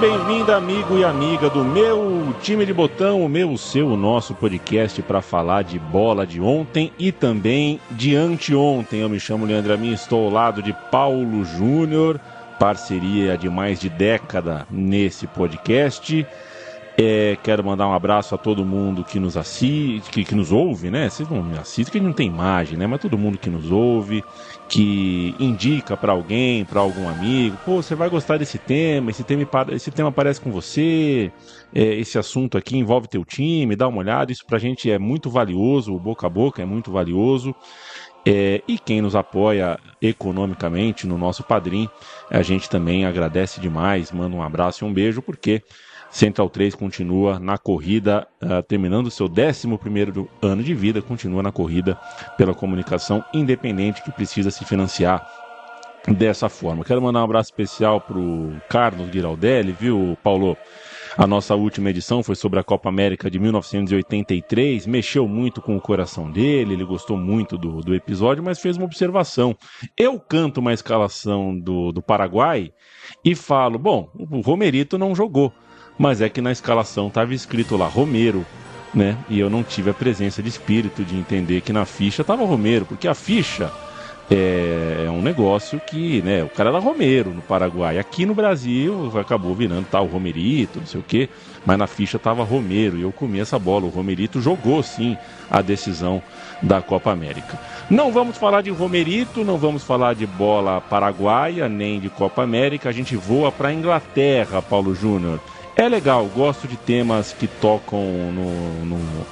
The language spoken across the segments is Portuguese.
Bem-vinda, amigo e amiga do meu time de botão, o meu, o seu, o nosso podcast para falar de bola de ontem e também de anteontem. Eu me chamo Leandro Amin, estou ao lado de Paulo Júnior, parceria de mais de década nesse podcast. É, quero mandar um abraço a todo mundo que nos assiste, que, que nos ouve, né? Vocês não me assistem, porque não tem imagem, né? Mas todo mundo que nos ouve, que indica para alguém, para algum amigo, pô, você vai gostar desse tema, esse tema, esse tema parece com você, é, esse assunto aqui envolve teu time, dá uma olhada, isso pra gente é muito valioso, o boca a boca é muito valioso. É, e quem nos apoia economicamente no nosso padrinho, a gente também agradece demais, manda um abraço e um beijo, porque Central 3 continua na corrida, uh, terminando seu 11 ano de vida, continua na corrida pela comunicação independente que precisa se financiar dessa forma. Quero mandar um abraço especial para o Carlos Giraldelli, viu, Paulo? A nossa última edição foi sobre a Copa América de 1983, mexeu muito com o coração dele, ele gostou muito do, do episódio, mas fez uma observação. Eu canto uma escalação do, do Paraguai e falo: bom, o Romerito não jogou mas é que na escalação estava escrito lá Romero, né? E eu não tive a presença de espírito de entender que na ficha estava Romero, porque a ficha é, é, um negócio que, né, o cara era Romero no Paraguai. Aqui no Brasil acabou virando tal Romerito, não sei o quê, mas na ficha tava Romero e eu comi essa bola. O Romerito jogou sim a decisão da Copa América. Não vamos falar de Romerito, não vamos falar de bola paraguaia, nem de Copa América. A gente voa para Inglaterra, Paulo Júnior. É legal, gosto de temas que tocam no, no,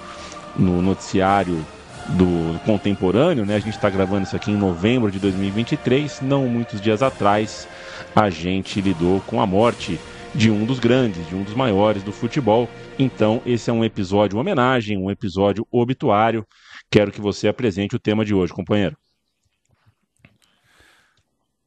no noticiário do contemporâneo, né? A gente está gravando isso aqui em novembro de 2023. Não muitos dias atrás, a gente lidou com a morte de um dos grandes, de um dos maiores do futebol. Então, esse é um episódio homenagem, um episódio obituário. Quero que você apresente o tema de hoje, companheiro.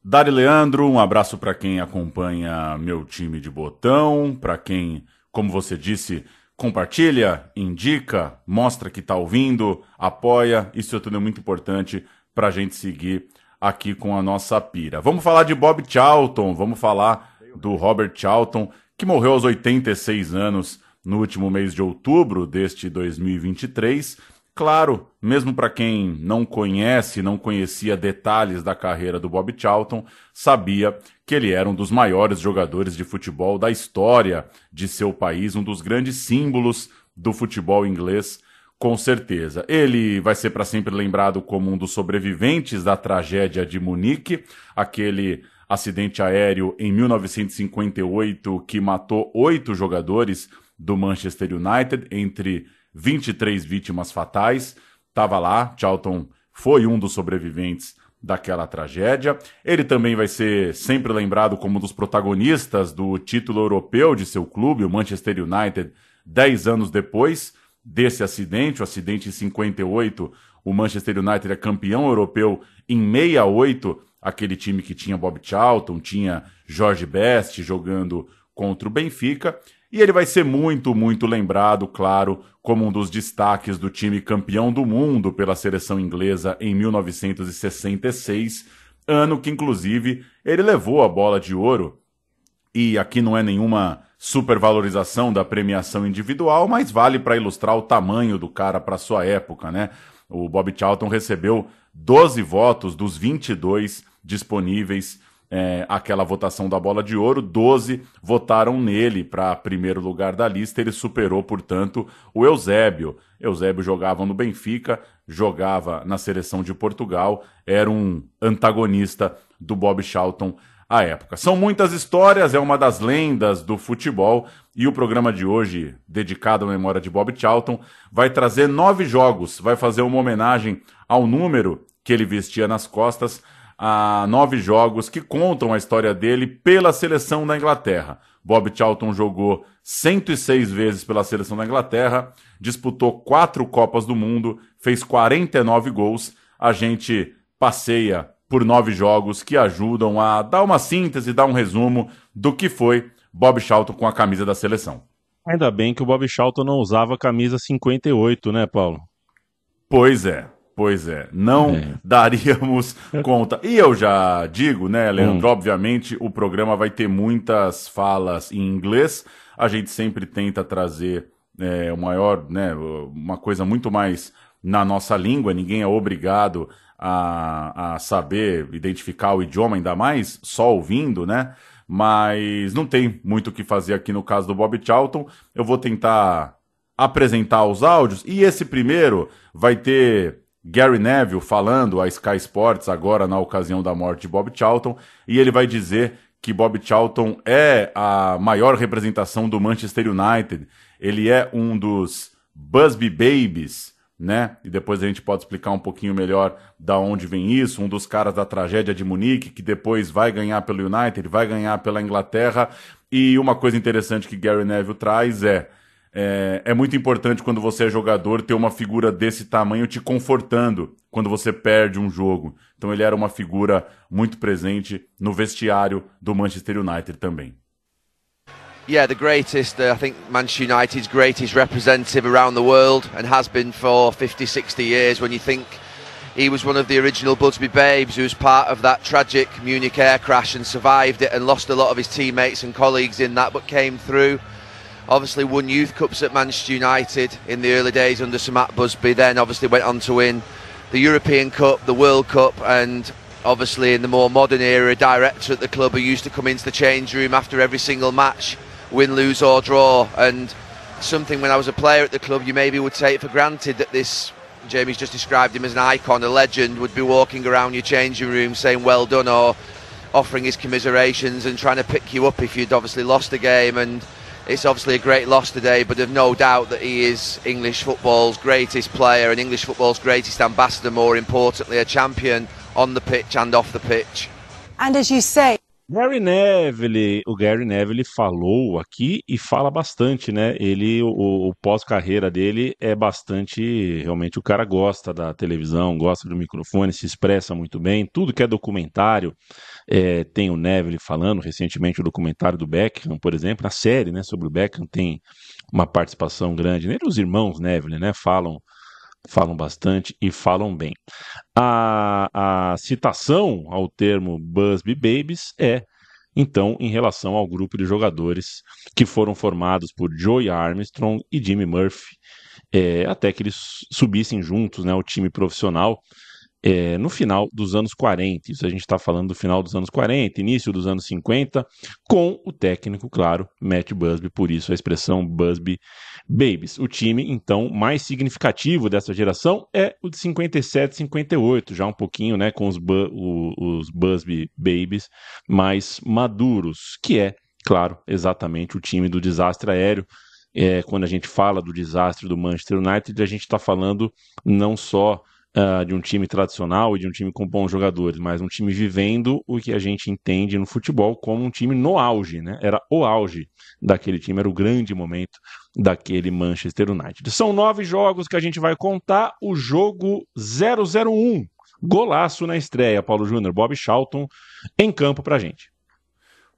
Dari Leandro, um abraço para quem acompanha meu time de botão, para quem, como você disse, compartilha, indica, mostra que está ouvindo, apoia. Isso tudo é muito importante para a gente seguir aqui com a nossa pira. Vamos falar de Bob Charlton, vamos falar do Robert Charlton, que morreu aos 86 anos no último mês de outubro deste 2023 Claro, mesmo para quem não conhece, não conhecia detalhes da carreira do Bob Charlton, sabia que ele era um dos maiores jogadores de futebol da história de seu país, um dos grandes símbolos do futebol inglês, com certeza. Ele vai ser para sempre lembrado como um dos sobreviventes da tragédia de Munique, aquele acidente aéreo em 1958 que matou oito jogadores do Manchester United entre 23 vítimas fatais. Estava lá, Charlton foi um dos sobreviventes daquela tragédia. Ele também vai ser sempre lembrado como um dos protagonistas do título europeu de seu clube, o Manchester United, 10 anos depois desse acidente, o acidente em 58. O Manchester United é campeão europeu em 68, aquele time que tinha Bob Charlton, tinha Jorge Best jogando contra o Benfica. E ele vai ser muito, muito lembrado, claro, como um dos destaques do time campeão do mundo pela seleção inglesa em 1966, ano que inclusive ele levou a bola de ouro. E aqui não é nenhuma supervalorização da premiação individual, mas vale para ilustrar o tamanho do cara para sua época, né? O Bob Charlton recebeu 12 votos dos 22 disponíveis é, aquela votação da bola de ouro, 12 votaram nele para primeiro lugar da lista. Ele superou, portanto, o Eusébio. Eusébio jogava no Benfica, jogava na seleção de Portugal, era um antagonista do Bob Charlton à época. São muitas histórias, é uma das lendas do futebol e o programa de hoje, dedicado à memória de Bob Charlton, vai trazer nove jogos, vai fazer uma homenagem ao número que ele vestia nas costas a nove jogos que contam a história dele pela seleção da Inglaterra. Bob Charlton jogou 106 vezes pela seleção da Inglaterra, disputou quatro Copas do Mundo, fez 49 gols. A gente passeia por nove jogos que ajudam a dar uma síntese, dar um resumo do que foi Bob Charlton com a camisa da seleção. Ainda bem que o Bob Charlton não usava a camisa 58, né, Paulo? Pois é, pois é. Não é. daríamos conta. E eu já digo, né, Leandro? Hum. Obviamente o programa vai ter muitas falas em inglês. A gente sempre tenta trazer é, o maior, né, uma coisa muito mais na nossa língua. Ninguém é obrigado a, a saber identificar o idioma, ainda mais só ouvindo, né? Mas não tem muito o que fazer aqui no caso do Bob Charlton. Eu vou tentar apresentar os áudios e esse primeiro vai ter Gary Neville falando a Sky Sports agora na ocasião da morte de Bob Charlton e ele vai dizer que Bob Charlton é a maior representação do Manchester United. Ele é um dos Busby Babies né? E depois a gente pode explicar um pouquinho melhor da onde vem isso. Um dos caras da tragédia de Munique, que depois vai ganhar pelo United, vai ganhar pela Inglaterra. E uma coisa interessante que Gary Neville traz é, é, é muito importante quando você é jogador ter uma figura desse tamanho te confortando quando você perde um jogo. Então ele era uma figura muito presente no vestiário do Manchester United também. yeah, the greatest, uh, I think Manchester United's greatest representative around the world and has been for 50, 60 years when you think he was one of the original Budsby Babes who was part of that tragic Munich air crash and survived it and lost a lot of his teammates and colleagues in that but came through. Obviously won Youth Cups at Manchester United in the early days under Sir Matt Busby, then obviously went on to win the European Cup, the World Cup and obviously in the more modern era, a director at the club who used to come into the change room after every single match win, lose or draw. And something when I was a player at the club, you maybe would take for granted that this Jamie's just described him as an icon, a legend, would be walking around your changing room saying well done or offering his commiserations and trying to pick you up if you'd obviously lost a game. And it's obviously a great loss today, but there's no doubt that he is English football's greatest player and English football's greatest ambassador, more importantly, a champion on the pitch and off the pitch. And as you say, Gary Neville, o Gary Neville falou aqui e fala bastante, né? Ele, o, o pós-carreira dele é bastante, realmente o cara gosta da televisão, gosta do microfone, se expressa muito bem. Tudo que é documentário é, tem o Neville falando. Recentemente o documentário do Beckham, por exemplo, a série, né, sobre o Beckham tem uma participação grande nele. Os irmãos Neville, né, falam falam bastante e falam bem. A, a citação ao termo Busby Babies é, então, em relação ao grupo de jogadores que foram formados por Joey Armstrong e Jimmy Murphy, é, até que eles subissem juntos né, ao time profissional é, no final dos anos 40. Isso a gente está falando do final dos anos 40, início dos anos 50, com o técnico, claro, Matt Busby, por isso a expressão Busby Babies. O time, então, mais significativo dessa geração é o de 57, 58, já um pouquinho, né, com os, bu os Busby Babies mais maduros, que é, claro, exatamente o time do desastre aéreo. É, quando a gente fala do desastre do Manchester United, a gente está falando não só uh, de um time tradicional e de um time com bons jogadores, mas um time vivendo o que a gente entende no futebol como um time no auge, né? Era o auge daquele time, era o grande momento daquele Manchester United. São nove jogos que a gente vai contar. O jogo 001, golaço na estreia, Paulo Júnior, Bob Charlton em campo pra gente.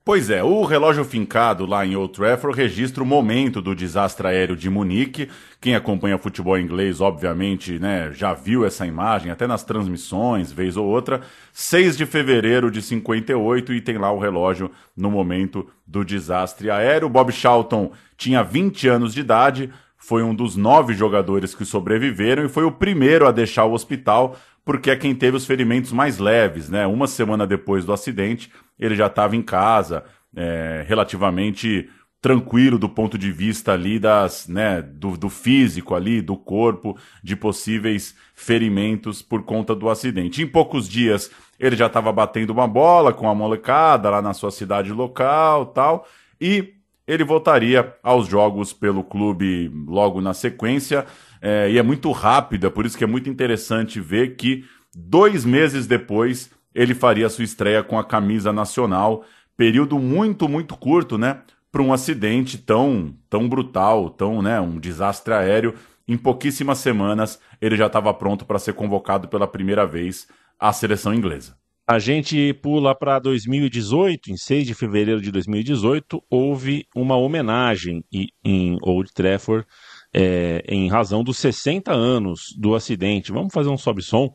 Pois é, o relógio fincado lá em Old Trafford registra o momento do desastre aéreo de Munique. Quem acompanha futebol inglês, obviamente, né, já viu essa imagem, até nas transmissões, vez ou outra. 6 de fevereiro de 58 e tem lá o relógio no momento do desastre aéreo. Bob Charlton tinha 20 anos de idade, foi um dos nove jogadores que sobreviveram e foi o primeiro a deixar o hospital porque é quem teve os ferimentos mais leves, né? Uma semana depois do acidente, ele já estava em casa, é, relativamente tranquilo do ponto de vista ali das, né, do, do físico ali, do corpo, de possíveis ferimentos por conta do acidente. Em poucos dias, ele já estava batendo uma bola com a molecada lá na sua cidade local, tal, e ele voltaria aos jogos pelo clube logo na sequência é, e é muito rápida, por isso que é muito interessante ver que dois meses depois ele faria sua estreia com a camisa nacional. Período muito, muito curto, né? para um acidente tão, tão brutal, tão, né, um desastre aéreo. Em pouquíssimas semanas, ele já estava pronto para ser convocado pela primeira vez à seleção inglesa. A gente pula para 2018, em 6 de fevereiro de 2018, houve uma homenagem em Old Trafford é, em razão dos 60 anos do acidente. Vamos fazer um sobe-som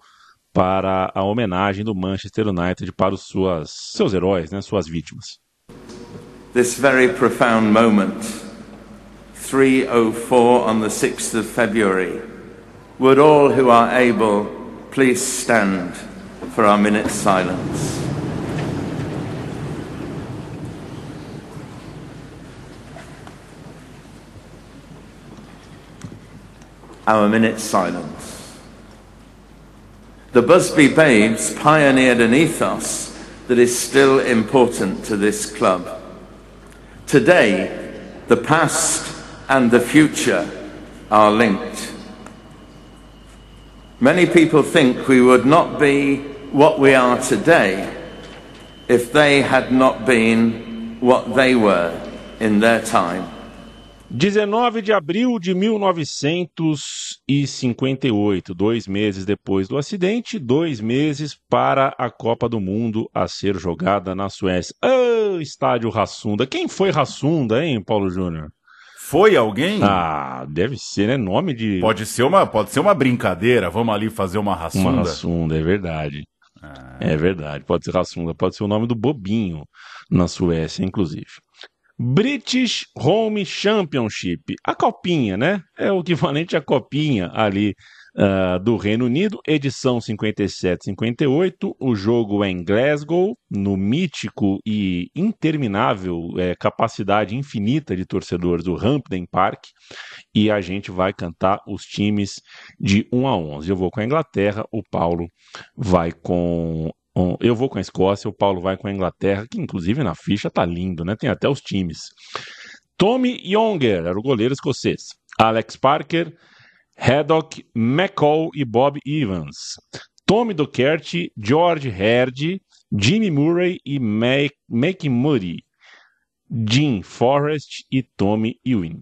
para a homenagem do Manchester United para os suas, seus heróis, né, suas vítimas. This very profound moment, 304 on the 6th of February. Would all who are able please stand for our minute's silence? Our minute's silence. The Busby Babes pioneered an ethos that is still important to this club. Today, the past and the future are linked. Many people think we would not be what we are today if they had not been what they were in their time. 19 de abril de 1958, dois meses depois do acidente, dois meses para a Copa do Mundo a ser jogada na Suécia. Oh, estádio Rassunda. Quem foi Rassunda, hein, Paulo Júnior? Foi alguém? Ah, deve ser, né? Nome de. Pode ser uma, pode ser uma brincadeira. Vamos ali fazer uma rassunda. Uma rassunda, é verdade. Ah. É verdade. Pode ser rassunda, pode ser o nome do bobinho na Suécia, inclusive. British Home Championship, a copinha, né? É o equivalente à copinha ali uh, do Reino Unido, edição 57-58. O jogo é em Glasgow, no mítico e interminável, é, capacidade infinita de torcedores do Hampden Park. E a gente vai cantar os times de 1 a 11. Eu vou com a Inglaterra, o Paulo vai com eu vou com a Escócia, o Paulo vai com a Inglaterra, que inclusive na ficha tá lindo, né? Tem até os times. Tommy Younger era o goleiro escocês. Alex Parker, Haddock, McCall e Bob Evans. Tommy Docherty, George Herd, Jimmy Murray e Mac Murray. Jim Forrest e Tommy Ewing.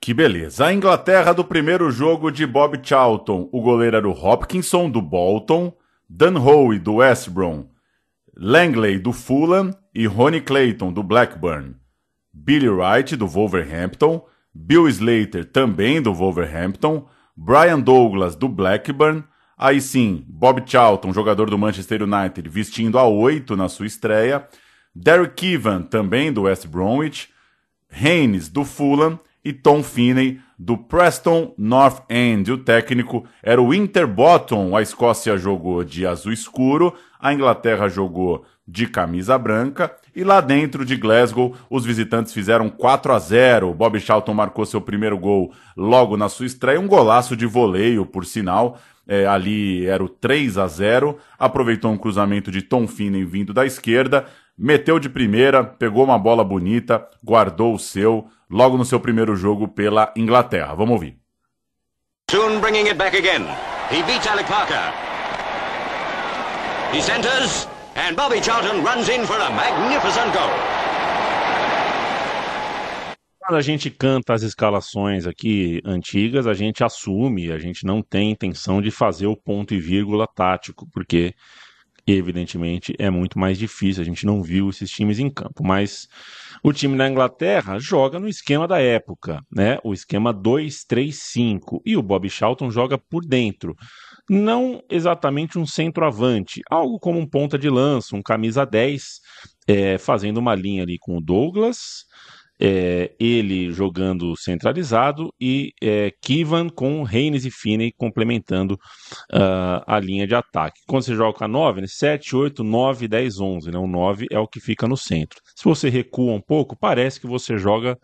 Que beleza. A Inglaterra do primeiro jogo de Bob Charlton. O goleiro era o Hopkinson, do Bolton, Dan Howe, do West Brom, Langley, do Fulham e Ronnie Clayton, do Blackburn. Billy Wright, do Wolverhampton, Bill Slater, também do Wolverhampton, Brian Douglas, do Blackburn, aí sim, Bob Charlton, jogador do Manchester United, vestindo a 8 na sua estreia, Derek Keevan, também do West Bromwich, Haynes, do Fulham, e Tom Finney, do Preston North End. O técnico era o Interbottom. A Escócia jogou de azul escuro, a Inglaterra jogou de camisa branca. E lá dentro de Glasgow, os visitantes fizeram 4 a 0. Bob Charlton marcou seu primeiro gol logo na sua estreia, um golaço de voleio, por sinal. É, ali era o 3 a 0. Aproveitou um cruzamento de Tom Finney vindo da esquerda, meteu de primeira, pegou uma bola bonita, guardou o seu logo no seu primeiro jogo pela Inglaterra. Vamos ouvir. Soon bringing it back again. He Alec Parker. He centers and Bobby Charlton runs in for a magnificent goal. Quando a gente canta as escalações aqui antigas, a gente assume, a gente não tem intenção de fazer o ponto e vírgula tático, porque evidentemente é muito mais difícil, a gente não viu esses times em campo, mas o time da Inglaterra joga no esquema da época, né? O esquema 2-3-5 e o Bob Charlton joga por dentro. Não exatamente um centroavante, algo como um ponta de lança, um camisa 10, é, fazendo uma linha ali com o Douglas, é, ele jogando centralizado e é, Kivan com Reines e Finney complementando uh, a linha de ataque. Quando você joga com a 9, né, 7, 8, 9, 10, 11. Né, o 9 é o que fica no centro. Se você recua um pouco, parece que você joga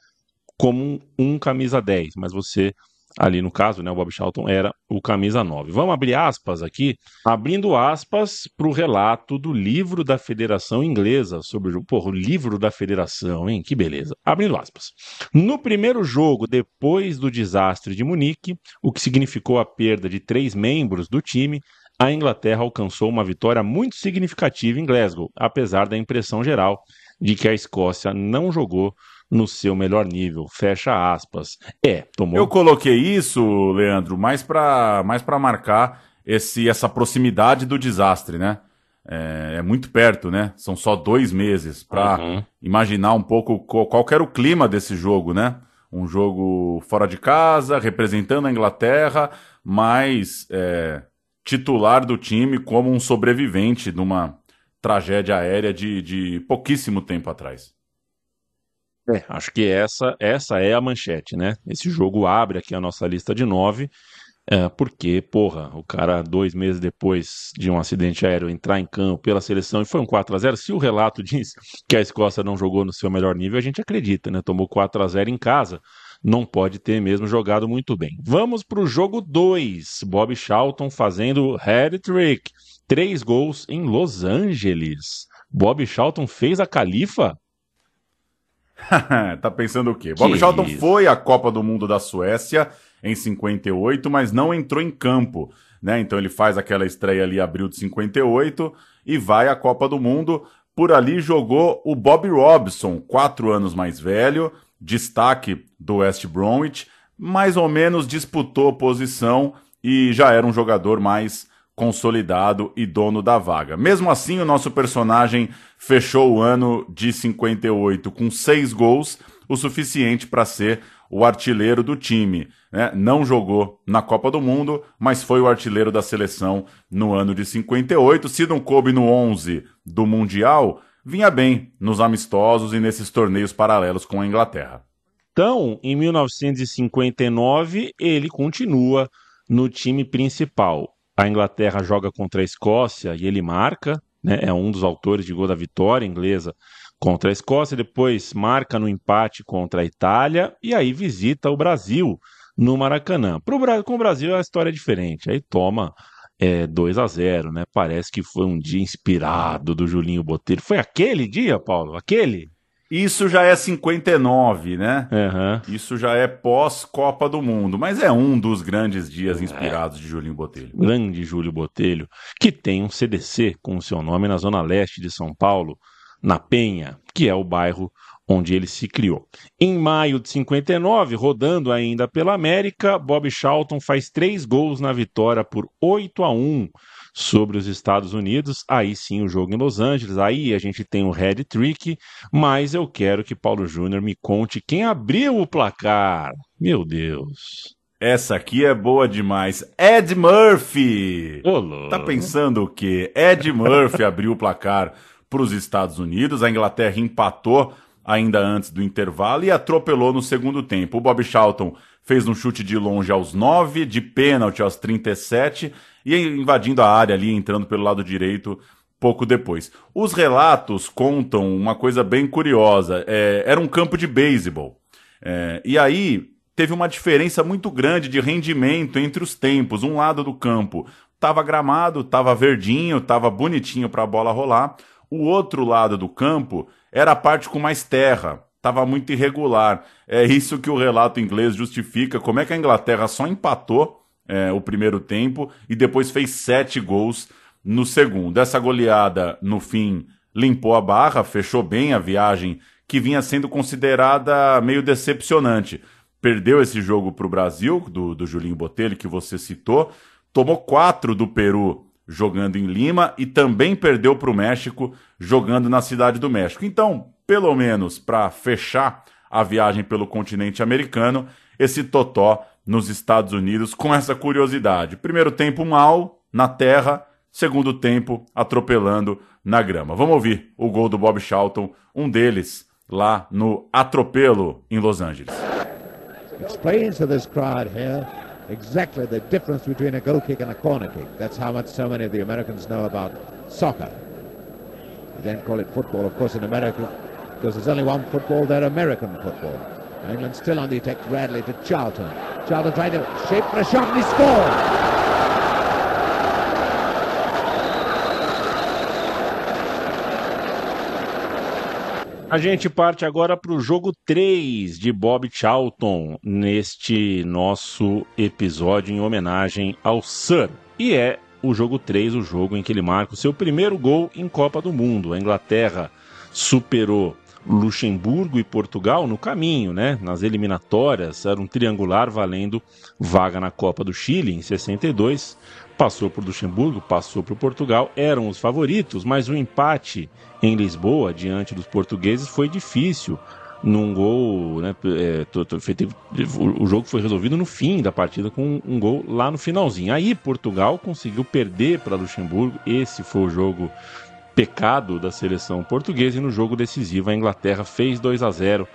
como um, um camisa 10, mas você ali no caso, né, o Bob Charlton era o camisa 9. Vamos abrir aspas aqui, abrindo aspas para o relato do livro da Federação Inglesa sobre o jogo. Porra, o livro da Federação, hein? Que beleza. Abrindo aspas. No primeiro jogo, depois do desastre de Munique, o que significou a perda de três membros do time, a Inglaterra alcançou uma vitória muito significativa em Glasgow, apesar da impressão geral de que a Escócia não jogou no seu melhor nível. Fecha aspas. É, tomou. Eu coloquei isso, Leandro, mais para mais pra marcar esse, essa proximidade do desastre, né? É, é, muito perto, né? São só dois meses para uhum. imaginar um pouco qual, qual era o clima desse jogo, né? Um jogo fora de casa, representando a Inglaterra, mas é, titular do time como um sobrevivente de uma tragédia aérea de, de pouquíssimo tempo atrás. É, acho que essa, essa é a manchete, né? Esse jogo abre aqui a nossa lista de nove, é, porque, porra, o cara, dois meses depois de um acidente aéreo, entrar em campo pela seleção e foi um 4 a 0 Se o relato diz que a Escócia não jogou no seu melhor nível, a gente acredita, né? Tomou 4 a 0 em casa, não pode ter mesmo jogado muito bem. Vamos para o jogo 2. Bob Charlton fazendo hat-trick. Três gols em Los Angeles. Bob Charlton fez a califa tá pensando o quê? Que Bob Charlton foi à Copa do Mundo da Suécia em 58, mas não entrou em campo. Né? Então ele faz aquela estreia ali abril de 58 e vai à Copa do Mundo. Por ali jogou o Bob Robson, quatro anos mais velho, destaque do West Bromwich, mais ou menos disputou posição e já era um jogador mais consolidado e dono da vaga. Mesmo assim, o nosso personagem fechou o ano de 58 com seis gols, o suficiente para ser o artilheiro do time. Né? Não jogou na Copa do Mundo, mas foi o artilheiro da seleção no ano de 58. Se não coube no 11 do Mundial, vinha bem nos amistosos e nesses torneios paralelos com a Inglaterra. Então, em 1959, ele continua no time principal a Inglaterra joga contra a Escócia e ele marca, né, é um dos autores de gol da vitória inglesa contra a Escócia, depois marca no empate contra a Itália e aí visita o Brasil no Maracanã. Pro, com o Brasil a história é diferente, aí toma é, 2 a 0 né? Parece que foi um dia inspirado do Julinho Botelho. Foi aquele dia, Paulo? Aquele? Isso já é 59, né? Uhum. Isso já é pós-Copa do Mundo, mas é um dos grandes dias inspirados é. de Julinho Botelho. Grande Júlio Botelho, que tem um CDC com o seu nome na zona leste de São Paulo, na Penha, que é o bairro onde ele se criou. Em maio de 59, rodando ainda pela América, Bob Charlton faz três gols na vitória por 8 a 1 sobre os Estados Unidos. Aí sim o jogo em Los Angeles. Aí a gente tem o head trick, mas eu quero que Paulo Júnior me conte quem abriu o placar. Meu Deus. Essa aqui é boa demais. Ed Murphy! Olô. Tá pensando o quê? Ed Murphy abriu o placar para os Estados Unidos. A Inglaterra empatou ainda antes do intervalo e atropelou no segundo tempo. O Bob Charlton fez um chute de longe aos 9, de pênalti aos 37 e invadindo a área ali, entrando pelo lado direito pouco depois. Os relatos contam uma coisa bem curiosa. É, era um campo de beisebol. É, e aí teve uma diferença muito grande de rendimento entre os tempos. Um lado do campo estava gramado, estava verdinho, estava bonitinho para a bola rolar. O outro lado do campo era a parte com mais terra, estava muito irregular. É isso que o relato inglês justifica. Como é que a Inglaterra só empatou é, o primeiro tempo e depois fez sete gols no segundo. Essa goleada, no fim, limpou a barra, fechou bem a viagem que vinha sendo considerada meio decepcionante. Perdeu esse jogo para o Brasil, do, do Julinho Botelho, que você citou, tomou quatro do Peru jogando em Lima e também perdeu para o México jogando na Cidade do México. Então, pelo menos para fechar a viagem pelo continente americano, esse totó nos Estados Unidos com essa curiosidade. Primeiro tempo mal na terra, segundo tempo atropelando na grama. Vamos ouvir o gol do Bob Charlton, um deles lá no atropelo em Los Angeles. Explains to this crowd here exactly the difference between a goal kick and a corner kick. That's how much so many of the Americans know about soccer. They don't call it football, of course, in America, because there's only one football, they're American football. England still on the attack, Bradley to Charlton. Charlton trying to shape for a shot and he scores! A gente parte agora para o jogo 3 de Bob Charlton neste nosso episódio em homenagem ao Sir. E é o jogo 3, o jogo em que ele marca o seu primeiro gol em Copa do Mundo. A Inglaterra superou Luxemburgo e Portugal no caminho, né? Nas eliminatórias, era um triangular valendo vaga na Copa do Chile em 62. Passou por Luxemburgo, passou por Portugal, eram os favoritos, mas o empate em Lisboa diante dos portugueses foi difícil. Num gol, né? É, o jogo foi resolvido no fim da partida com um gol lá no finalzinho. Aí Portugal conseguiu perder para Luxemburgo. Esse foi o jogo pecado da seleção portuguesa e no jogo decisivo a Inglaterra fez 2 a 0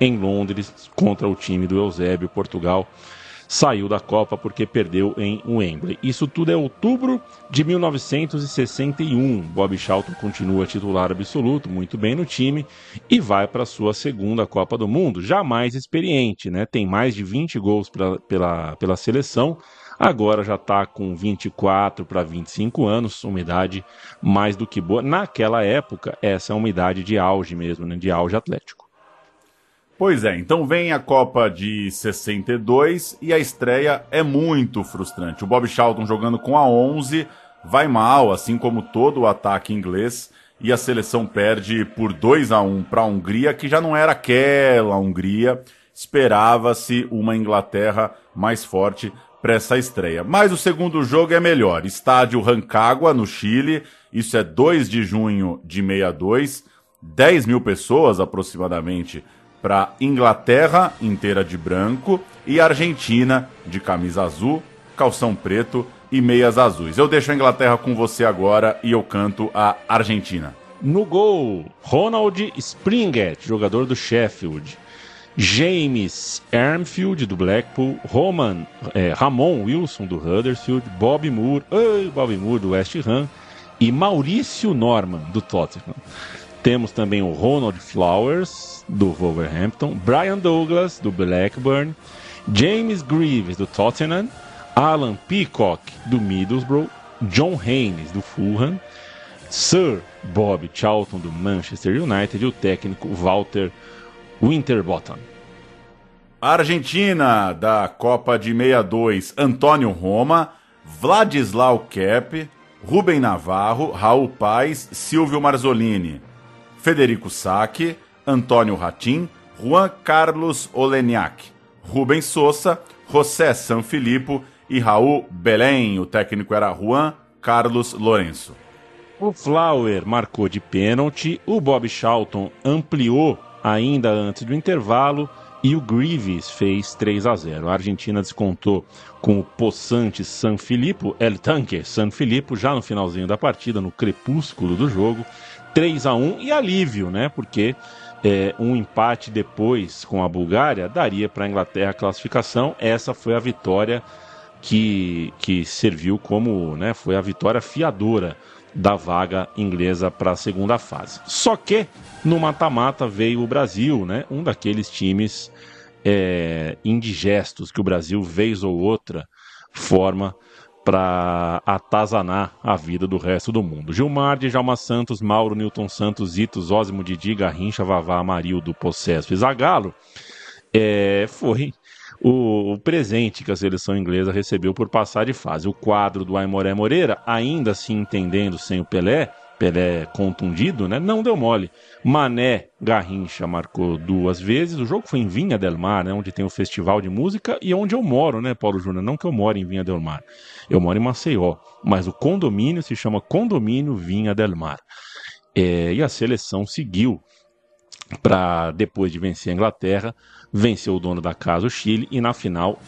em Londres contra o time do Eusébio. Portugal saiu da Copa porque perdeu em Wembley. Isso tudo é outubro de 1961. Bob Charlton continua titular absoluto, muito bem no time e vai para sua segunda Copa do Mundo, jamais experiente, né? Tem mais de 20 gols pra, pela, pela seleção Agora já está com 24 para 25 anos, uma idade mais do que boa. Naquela época, essa é uma idade de auge mesmo, né? de auge atlético. Pois é, então vem a Copa de 62 e a estreia é muito frustrante. O Bob Charlton jogando com a 11 vai mal, assim como todo o ataque inglês, e a seleção perde por 2 a 1 para a Hungria, que já não era aquela Hungria. Esperava-se uma Inglaterra mais forte para essa estreia. Mas o segundo jogo é melhor. Estádio Rancagua, no Chile. Isso é 2 de junho de 62. 10 mil pessoas aproximadamente para Inglaterra inteira de branco e Argentina de camisa azul, calção preto e meias azuis. Eu deixo a Inglaterra com você agora e eu canto a Argentina. No gol, Ronald Springett, jogador do Sheffield. James Armfield, do Blackpool, Roman, é, Ramon Wilson, do Huddersfield, Bob Moore, Bob Moore, do West Ham, e Maurício Norman, do Tottenham. Temos também o Ronald Flowers, do Wolverhampton, Brian Douglas, do Blackburn, James Greaves, do Tottenham, Alan Peacock, do Middlesbrough, John Haynes, do Fulham, Sir Bob Charlton, do Manchester United, e o técnico Walter Winterbottom. Argentina, da Copa de 62, Antônio Roma, Vladislau Kep, Rubem Navarro, Raul Paz, Silvio Marzolini, Federico Sacchi, Antônio Ratim, Juan Carlos Oleniak, Rubem Souza, José Sanfilippo e Raul Belém. O técnico era Juan Carlos Lourenço. O Flower marcou de pênalti, o Bob Charlton ampliou ainda antes do intervalo e o Greaves fez 3 a 0. A Argentina descontou com o possante San Filippo, El Tanque San Filippo, já no finalzinho da partida, no crepúsculo do jogo, 3 a 1 e alívio, né? Porque é, um empate depois com a Bulgária daria para a Inglaterra a classificação. Essa foi a vitória que, que serviu como, né? Foi a vitória fiadora da vaga inglesa para a segunda fase. Só que no mata-mata veio o Brasil, né? Um daqueles times é, indigestos que o Brasil, vez ou outra, forma para atazanar a vida do resto do mundo. Gilmar, Djalma Santos, Mauro, Newton Santos, Itos, Osmo, Didi, Garrincha, Vavá, Amarildo, Possesso e Zagalo, é, foi o, o, presente que a seleção inglesa recebeu por passar de fase. O quadro do Aimoré Moreira, ainda se entendendo sem o Pelé, Pelé contundido, né? Não deu mole. Mané Garrincha marcou duas vezes. O jogo foi em Vinha del Mar, né? Onde tem o festival de música e onde eu moro, né, Paulo Júnior? Não que eu moro em Vinha del Mar. Eu moro em Maceió. Mas o condomínio se chama Condomínio Vinha del Mar. É, e a seleção seguiu para, depois de vencer a Inglaterra, venceu o dono da casa, o Chile, e na final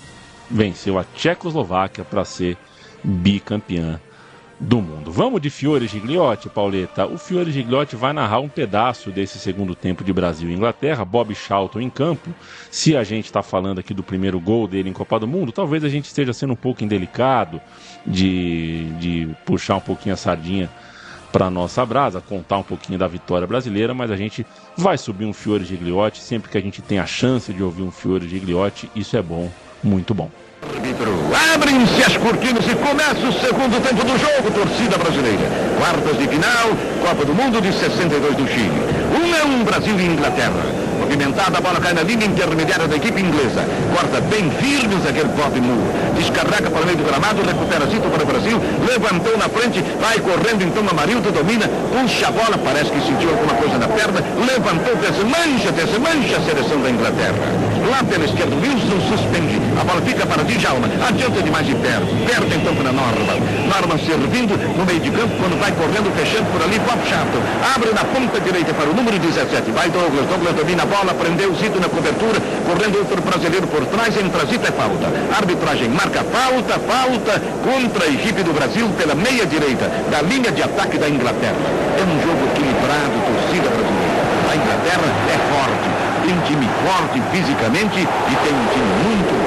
venceu a Tchecoslováquia para ser bicampeã do mundo. Vamos de Fiore Gigliotti, Pauleta. O Fiore Gigliotti vai narrar um pedaço desse segundo tempo de Brasil e Inglaterra. Bob Charlton em campo. Se a gente está falando aqui do primeiro gol dele em Copa do Mundo, talvez a gente esteja sendo um pouco indelicado de, de puxar um pouquinho a sardinha para nossa brasa, contar um pouquinho da vitória brasileira, mas a gente vai subir um Fiore Gigliotti sempre que a gente tem a chance de ouvir um Fiore Gigliotti. Isso é bom, muito bom. Abrem-se as cortinas e começa o segundo tempo do jogo, torcida brasileira. Quartas de final, Copa do Mundo de 62 do Chile. Um é um Brasil e Inglaterra. Movimentada, a bola cai na linha intermediária da equipe inglesa. Corta bem firmes aquele Bob Moore. Descarrega para o meio do gramado, recupera Zito para o Brasil, levantou na frente, vai correndo então Amarildo, domina, puxa a bola, parece que sentiu alguma coisa na perna, levantou, desmancha, desmancha a seleção da Inglaterra. Lá pela esquerda, Wilson suspende, a bola fica para Djalma, adianta demais de perto, perde então para Norman. Norman servindo no meio de campo, quando vai correndo, fechando por ali, Bob Charlton, abre na ponta direita para o número 17, vai Douglas, Douglas domina a bola, prendeu Zito na cobertura, correndo outro brasileiro por trás, entra Zito é falta. arbitragem marca falta, falta contra a equipe do Brasil pela meia direita, da linha de ataque da Inglaterra. É um jogo equilibrado, torcida brasileira. A Inglaterra é forte, tem time forte fisicamente e tem um time muito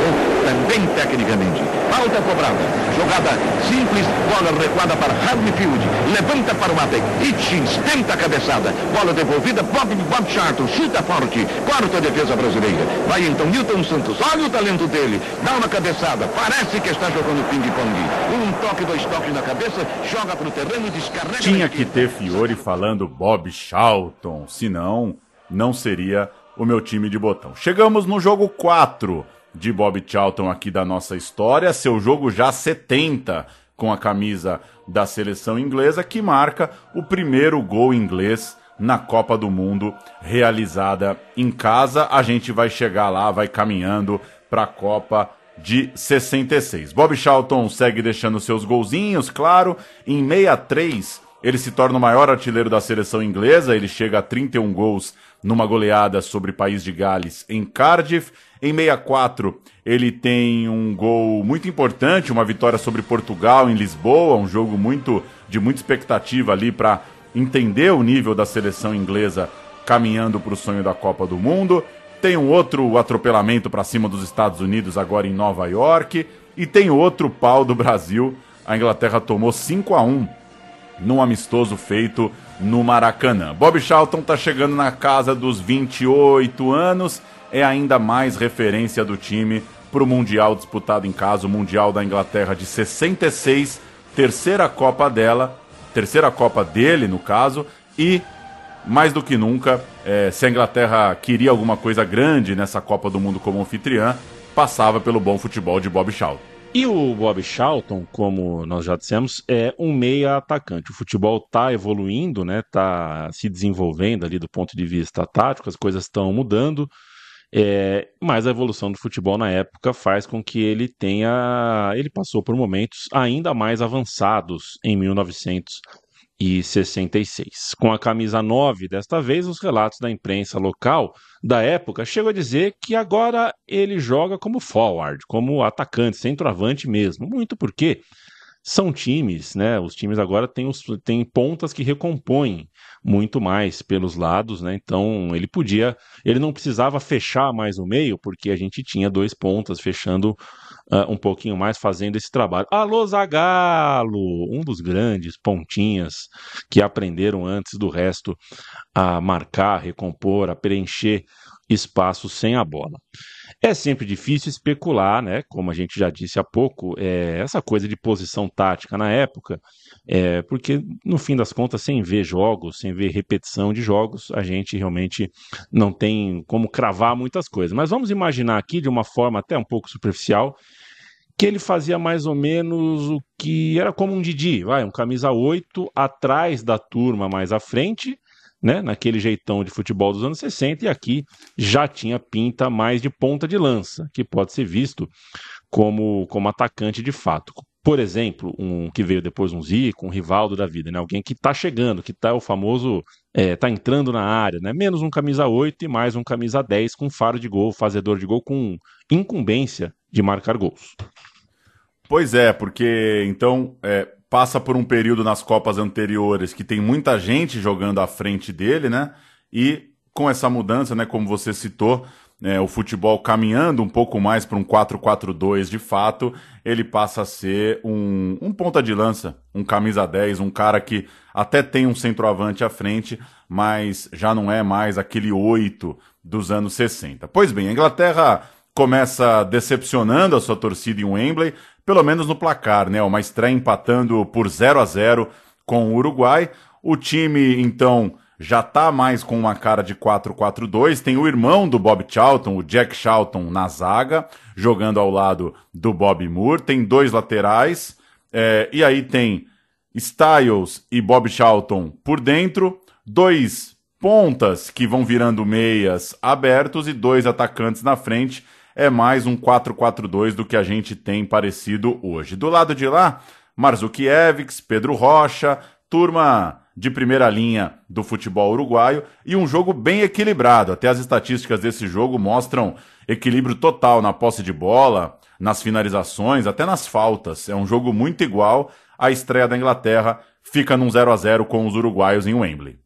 também tecnicamente. Falta cobrada. Jogada simples, bola recuada para Hartfield. Levanta para o Matek. Hitchins tenta a cabeçada. Bola devolvida, Bob, Bob Charlton chuta forte. Quarta defesa brasileira. Vai então Newton Santos. Olha o talento dele. Dá uma cabeçada. Parece que está jogando ping-pong. Um toque, dois toques na cabeça. Joga para o terreno e descarrega. Tinha que ter Fiore falando Bob Charlton. Senão, não seria o meu time de botão. Chegamos no jogo 4 de Bob Charlton aqui da nossa história, seu jogo já 70 com a camisa da seleção inglesa, que marca o primeiro gol inglês na Copa do Mundo realizada em casa. A gente vai chegar lá, vai caminhando para a Copa de 66. Bob Charlton segue deixando seus golzinhos, claro, em 63 ele se torna o maior artilheiro da seleção inglesa, ele chega a 31 gols numa goleada sobre o País de Gales em Cardiff. Em 64, ele tem um gol muito importante, uma vitória sobre Portugal em Lisboa, um jogo muito de muita expectativa ali para entender o nível da seleção inglesa caminhando para o sonho da Copa do Mundo. Tem um outro atropelamento para cima dos Estados Unidos agora em Nova York e tem outro pau do Brasil. A Inglaterra tomou 5 a 1 num amistoso feito no Maracanã. Bob Charlton está chegando na casa dos 28 anos, é ainda mais referência do time para o Mundial disputado em casa, o Mundial da Inglaterra de 66, terceira Copa dela, terceira Copa dele, no caso, e mais do que nunca, é, se a Inglaterra queria alguma coisa grande nessa Copa do Mundo como anfitriã, passava pelo bom futebol de Bob Charlton. E o Bob Charlton, como nós já dissemos, é um meia atacante. O futebol está evoluindo, né? Está se desenvolvendo ali do ponto de vista tático, as coisas estão mudando. É, mas a evolução do futebol na época faz com que ele tenha. Ele passou por momentos ainda mais avançados em 1900 e 66. Com a camisa 9, desta vez, os relatos da imprensa local da época chegam a dizer que agora ele joga como forward, como atacante, centroavante mesmo. Muito porque são times, né? Os times agora têm, os, têm pontas que recompõem muito mais pelos lados, né? Então ele podia, ele não precisava fechar mais o meio, porque a gente tinha dois pontas fechando uh, um pouquinho mais fazendo esse trabalho. Alô Zagalo, um dos grandes pontinhas que aprenderam antes do resto a marcar, a recompor, a preencher espaço sem a bola. É sempre difícil especular, né? Como a gente já disse há pouco, é, essa coisa de posição tática na época, é, porque no fim das contas, sem ver jogos, sem ver repetição de jogos, a gente realmente não tem como cravar muitas coisas. Mas vamos imaginar aqui de uma forma até um pouco superficial que ele fazia mais ou menos o que era como um Didi, vai, um camisa 8 atrás da turma mais à frente, né, naquele jeitão de futebol dos anos 60, e aqui já tinha pinta mais de ponta de lança, que pode ser visto como, como atacante de fato. Por exemplo, um que veio depois um Zico, um Rivaldo da vida, né? Alguém que está chegando, que está o famoso, é, tá entrando na área, né? Menos um camisa 8 e mais um camisa 10 com faro de gol, fazedor de gol com incumbência de marcar gols. Pois é, porque então é, passa por um período nas Copas anteriores que tem muita gente jogando à frente dele, né? E com essa mudança, né, como você citou, é, o futebol caminhando um pouco mais para um 4-4-2 de fato, ele passa a ser um, um ponta de lança, um camisa 10, um cara que até tem um centroavante à frente, mas já não é mais aquele 8 dos anos 60. Pois bem, a Inglaterra começa decepcionando a sua torcida em Wembley, pelo menos no placar, né? Uma estreia empatando por 0 a 0 com o Uruguai. O time, então, já tá mais com uma cara de 4-4-2. Tem o irmão do Bob Charlton, o Jack Charlton, na zaga, jogando ao lado do Bob Moore. Tem dois laterais. É, e aí tem Styles e Bob Charlton por dentro. Dois pontas que vão virando meias abertos e dois atacantes na frente. É mais um 4-4-2 do que a gente tem parecido hoje. Do lado de lá, Marzukiewicz, Pedro Rocha, turma de primeira linha do futebol uruguaio e um jogo bem equilibrado. Até as estatísticas desse jogo mostram equilíbrio total na posse de bola, nas finalizações, até nas faltas. É um jogo muito igual. A estreia da Inglaterra fica num 0 a 0 com os uruguaios em Wembley.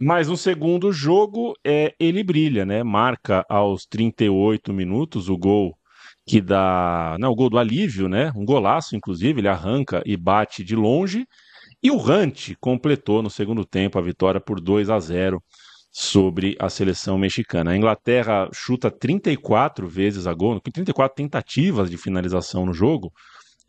Mas no segundo jogo, é, ele brilha, né? Marca aos 38 minutos o gol que dá. Não, o gol do alívio, né? Um golaço, inclusive, ele arranca e bate de longe. E o Rant completou no segundo tempo a vitória por 2 a 0 sobre a seleção mexicana. A Inglaterra chuta 34 vezes a gol, 34 tentativas de finalização no jogo,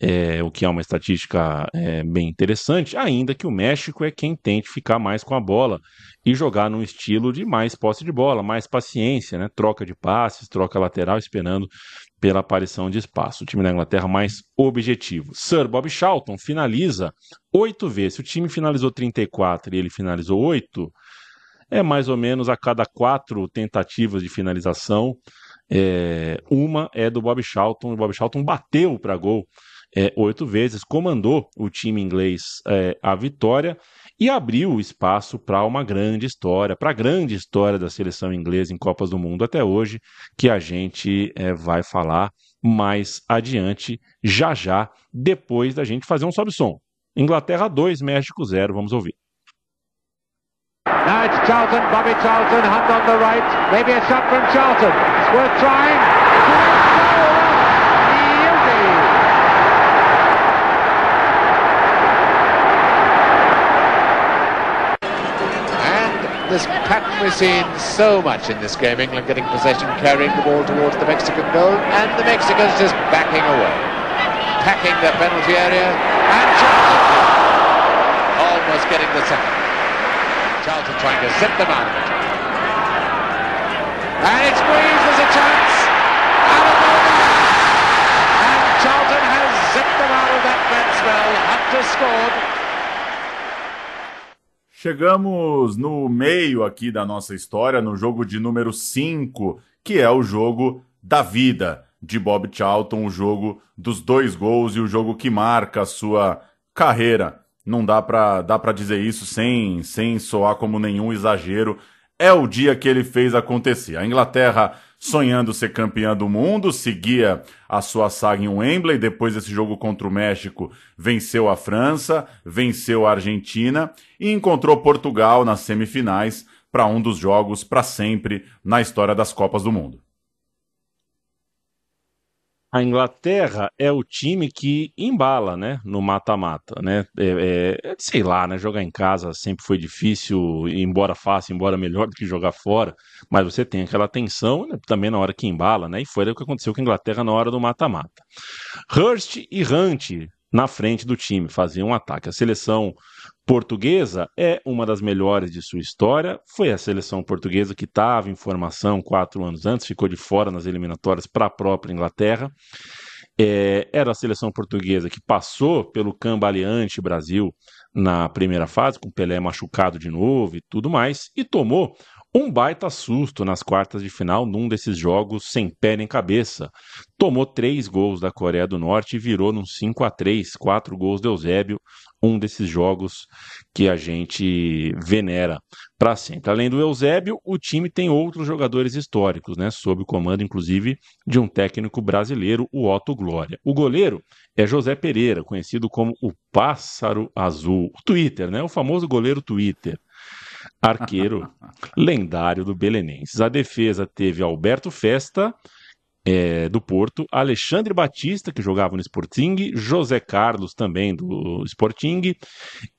é, o que é uma estatística é, bem interessante, ainda que o México é quem tente ficar mais com a bola e jogar num estilo de mais posse de bola, mais paciência, né? troca de passes, troca lateral, esperando pela aparição de espaço. O time da Inglaterra mais objetivo. Sir Bob Charlton finaliza oito vezes. Se o time finalizou 34 e ele finalizou oito, é mais ou menos a cada quatro tentativas de finalização, é, uma é do Bob Charlton. O Bob Charlton bateu para gol é, oito vezes, comandou o time inglês é, à vitória e abriu espaço para uma grande história, para a grande história da seleção inglesa em Copas do Mundo até hoje, que a gente é, vai falar mais adiante, já já, depois da gente fazer um sobe-som. Inglaterra 2, México 0, vamos ouvir. Now it's Charlton, Bobby Charlton, hand on the right, maybe a shot from Charlton, it's worth trying. This pattern we've seen so much in this game. England getting possession, carrying the ball towards the Mexican goal, and the Mexicans just backing away. Packing the penalty area, and Charlton almost getting the second. Charlton trying to zip them out of it. And it's squeezed, there's a chance. Out of And Charlton has zipped them out of that bad spell. Hunter scored. Chegamos no meio aqui da nossa história, no jogo de número 5, que é o jogo da vida de Bob Charlton, o jogo dos dois gols e o jogo que marca a sua carreira. Não dá para dá pra dizer isso sem, sem soar como nenhum exagero. É o dia que ele fez acontecer. A Inglaterra sonhando ser campeã do mundo, seguia a sua saga em Wembley, depois desse jogo contra o México, venceu a França, venceu a Argentina e encontrou Portugal nas semifinais para um dos jogos para sempre na história das Copas do Mundo. A Inglaterra é o time que embala, né, no mata-mata, né? É, é, sei lá, né? Jogar em casa sempre foi difícil, embora fácil, embora melhor do que jogar fora, mas você tem aquela tensão né, também na hora que embala, né? E foi o que aconteceu com a Inglaterra na hora do mata-mata. Hurst e Hunt na frente do time faziam um ataque. A seleção portuguesa é uma das melhores de sua história. Foi a seleção portuguesa que estava em formação quatro anos antes, ficou de fora nas eliminatórias para a própria Inglaterra. É, era a seleção portuguesa que passou pelo cambaleante Brasil na primeira fase, com Pelé machucado de novo e tudo mais, e tomou um baita susto nas quartas de final num desses jogos sem pé nem cabeça. Tomou três gols da Coreia do Norte e virou num 5 a 3 quatro gols de Eusébio, um desses jogos que a gente venera para sempre. Além do Eusébio, o time tem outros jogadores históricos, né, sob o comando inclusive de um técnico brasileiro, o Otto Glória. O goleiro é José Pereira, conhecido como o Pássaro Azul, o Twitter, né, o famoso goleiro Twitter arqueiro lendário do Belenenses. A defesa teve Alberto Festa, é, do Porto, Alexandre Batista, que jogava no Sporting, José Carlos, também do Sporting,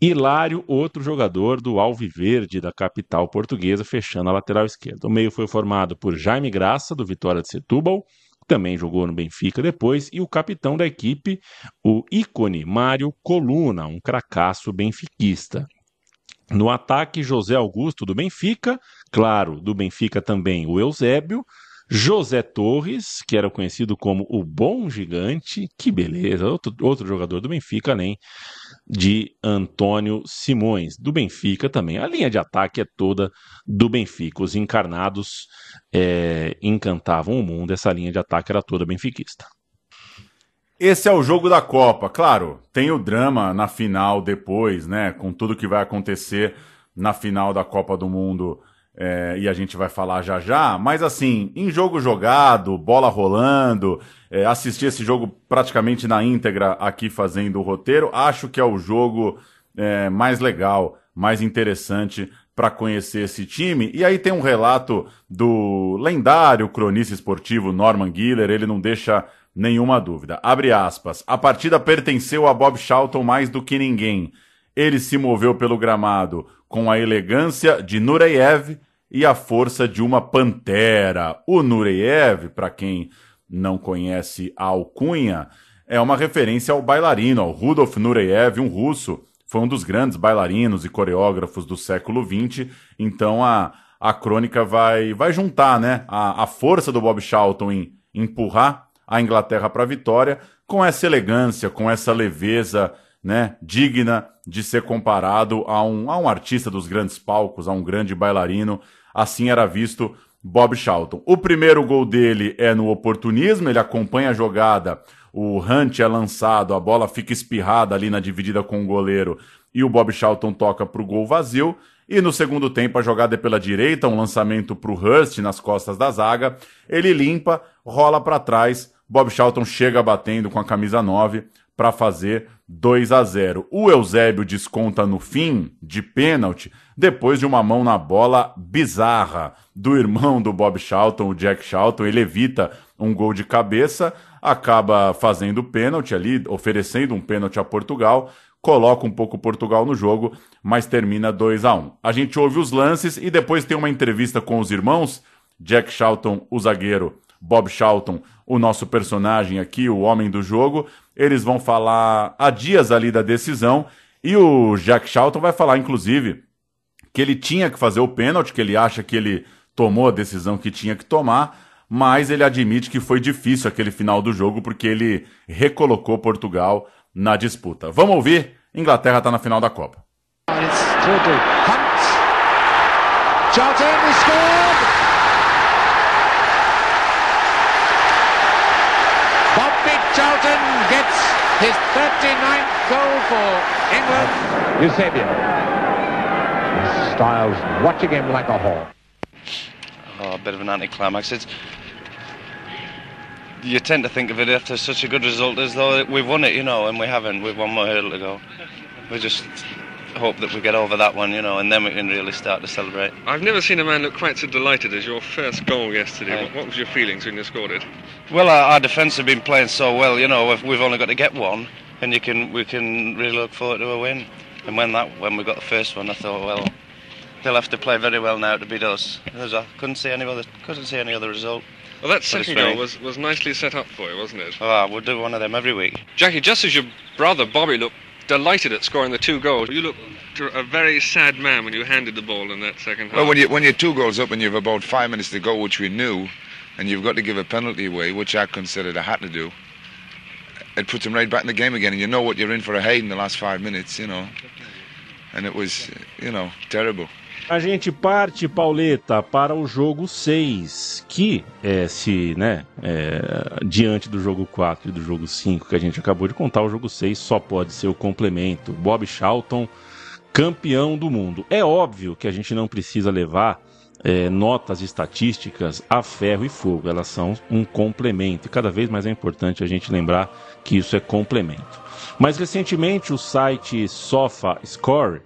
Hilário, outro jogador do Alviverde, da capital portuguesa, fechando a lateral esquerda. O meio foi formado por Jaime Graça, do Vitória de Setúbal, também jogou no Benfica depois, e o capitão da equipe, o ícone Mário Coluna, um cracaço benfiquista. No ataque, José Augusto do Benfica, claro, do Benfica também o Eusébio, José Torres, que era conhecido como o Bom Gigante, que beleza, outro, outro jogador do Benfica, além de Antônio Simões, do Benfica também. A linha de ataque é toda do Benfica. Os encarnados é, encantavam o mundo, essa linha de ataque era toda benfiquista. Esse é o jogo da Copa. Claro, tem o drama na final depois, né? Com tudo que vai acontecer na final da Copa do Mundo é, e a gente vai falar já já, mas assim, em jogo jogado, bola rolando, é, esse jogo praticamente na íntegra aqui fazendo o roteiro, acho que é o jogo é, mais legal, mais interessante para conhecer esse time. E aí tem um relato do lendário cronista esportivo Norman Giller, ele não deixa nenhuma dúvida. Abre aspas. A partida pertenceu a Bob Charlton mais do que ninguém. Ele se moveu pelo gramado com a elegância de Nureyev e a força de uma pantera. O Nureyev, para quem não conhece a alcunha, é uma referência ao bailarino, ao Rudolf Nureyev, um russo, foi um dos grandes bailarinos e coreógrafos do século XX. Então a, a crônica vai, vai juntar né, a, a força do Bob Charlton em empurrar a Inglaterra para a vitória com essa elegância, com essa leveza né, digna de ser comparado a um, a um artista dos grandes palcos, a um grande bailarino. Assim era visto Bob Charlton. O primeiro gol dele é no oportunismo, ele acompanha a jogada, o Hunt é lançado, a bola fica espirrada ali na dividida com o goleiro e o Bob Charlton toca para o gol vazio. E no segundo tempo a jogada é pela direita, um lançamento para o Hurst nas costas da zaga. Ele limpa, rola para trás. Bob Charlton chega batendo com a camisa 9 para fazer 2 a 0. O Eusébio desconta no fim, de pênalti, depois de uma mão na bola bizarra do irmão do Bob Charlton, o Jack Charlton. Ele evita um gol de cabeça, acaba fazendo pênalti ali, oferecendo um pênalti a Portugal, coloca um pouco Portugal no jogo, mas termina 2 a 1. A gente ouve os lances e depois tem uma entrevista com os irmãos, Jack Charlton, o zagueiro, Bob Charlton, o nosso personagem aqui, o homem do jogo. Eles vão falar há dias ali da decisão e o Jack Charlton vai falar, inclusive, que ele tinha que fazer o pênalti, que ele acha que ele tomou a decisão que tinha que tomar, mas ele admite que foi difícil aquele final do jogo porque ele recolocou Portugal na disputa. Vamos ouvir? Inglaterra está na final da Copa. Charlton for England. Eusebio. Styles watching him like a hawk. Oh, a bit of an anticlimax. It's you tend to think of it after such a good result as though we've won it, you know, and we haven't. We've one more hurdle to go. We just hope that we get over that one, you know, and then we can really start to celebrate. I've never seen a man look quite so delighted as your first goal yesterday. What, what was your feelings when you scored it? Well, our, our defence have been playing so well, you know, we've only got to get one, and you can we can really look forward to a win. And when that when we got the first one, I thought, well, they'll have to play very well now to beat us. I couldn't see any other couldn't see any other result. Well, that second goal was, was nicely set up for you, wasn't it? Oh, we'll do one of them every week. Jackie, just as your brother Bobby looked delighted at scoring the two goals. You look a very sad man when you handed the ball in that second half. Well, when, you, when you're two goals up and you've about five minutes to go, which we knew, and you've got to give a penalty away, which I considered I had to do, it puts them right back in the game again. And you know what you're in for a hate in the last five minutes, you know. And it was, you know, terrible. A gente parte, Pauleta, para o jogo 6, que é, se, né, é, diante do jogo 4 e do jogo 5 que a gente acabou de contar, o jogo 6 só pode ser o complemento. Bob Charlton, campeão do mundo. É óbvio que a gente não precisa levar é, notas estatísticas a ferro e fogo, elas são um complemento, e cada vez mais é importante a gente lembrar que isso é complemento. Mas recentemente o site Sofa Score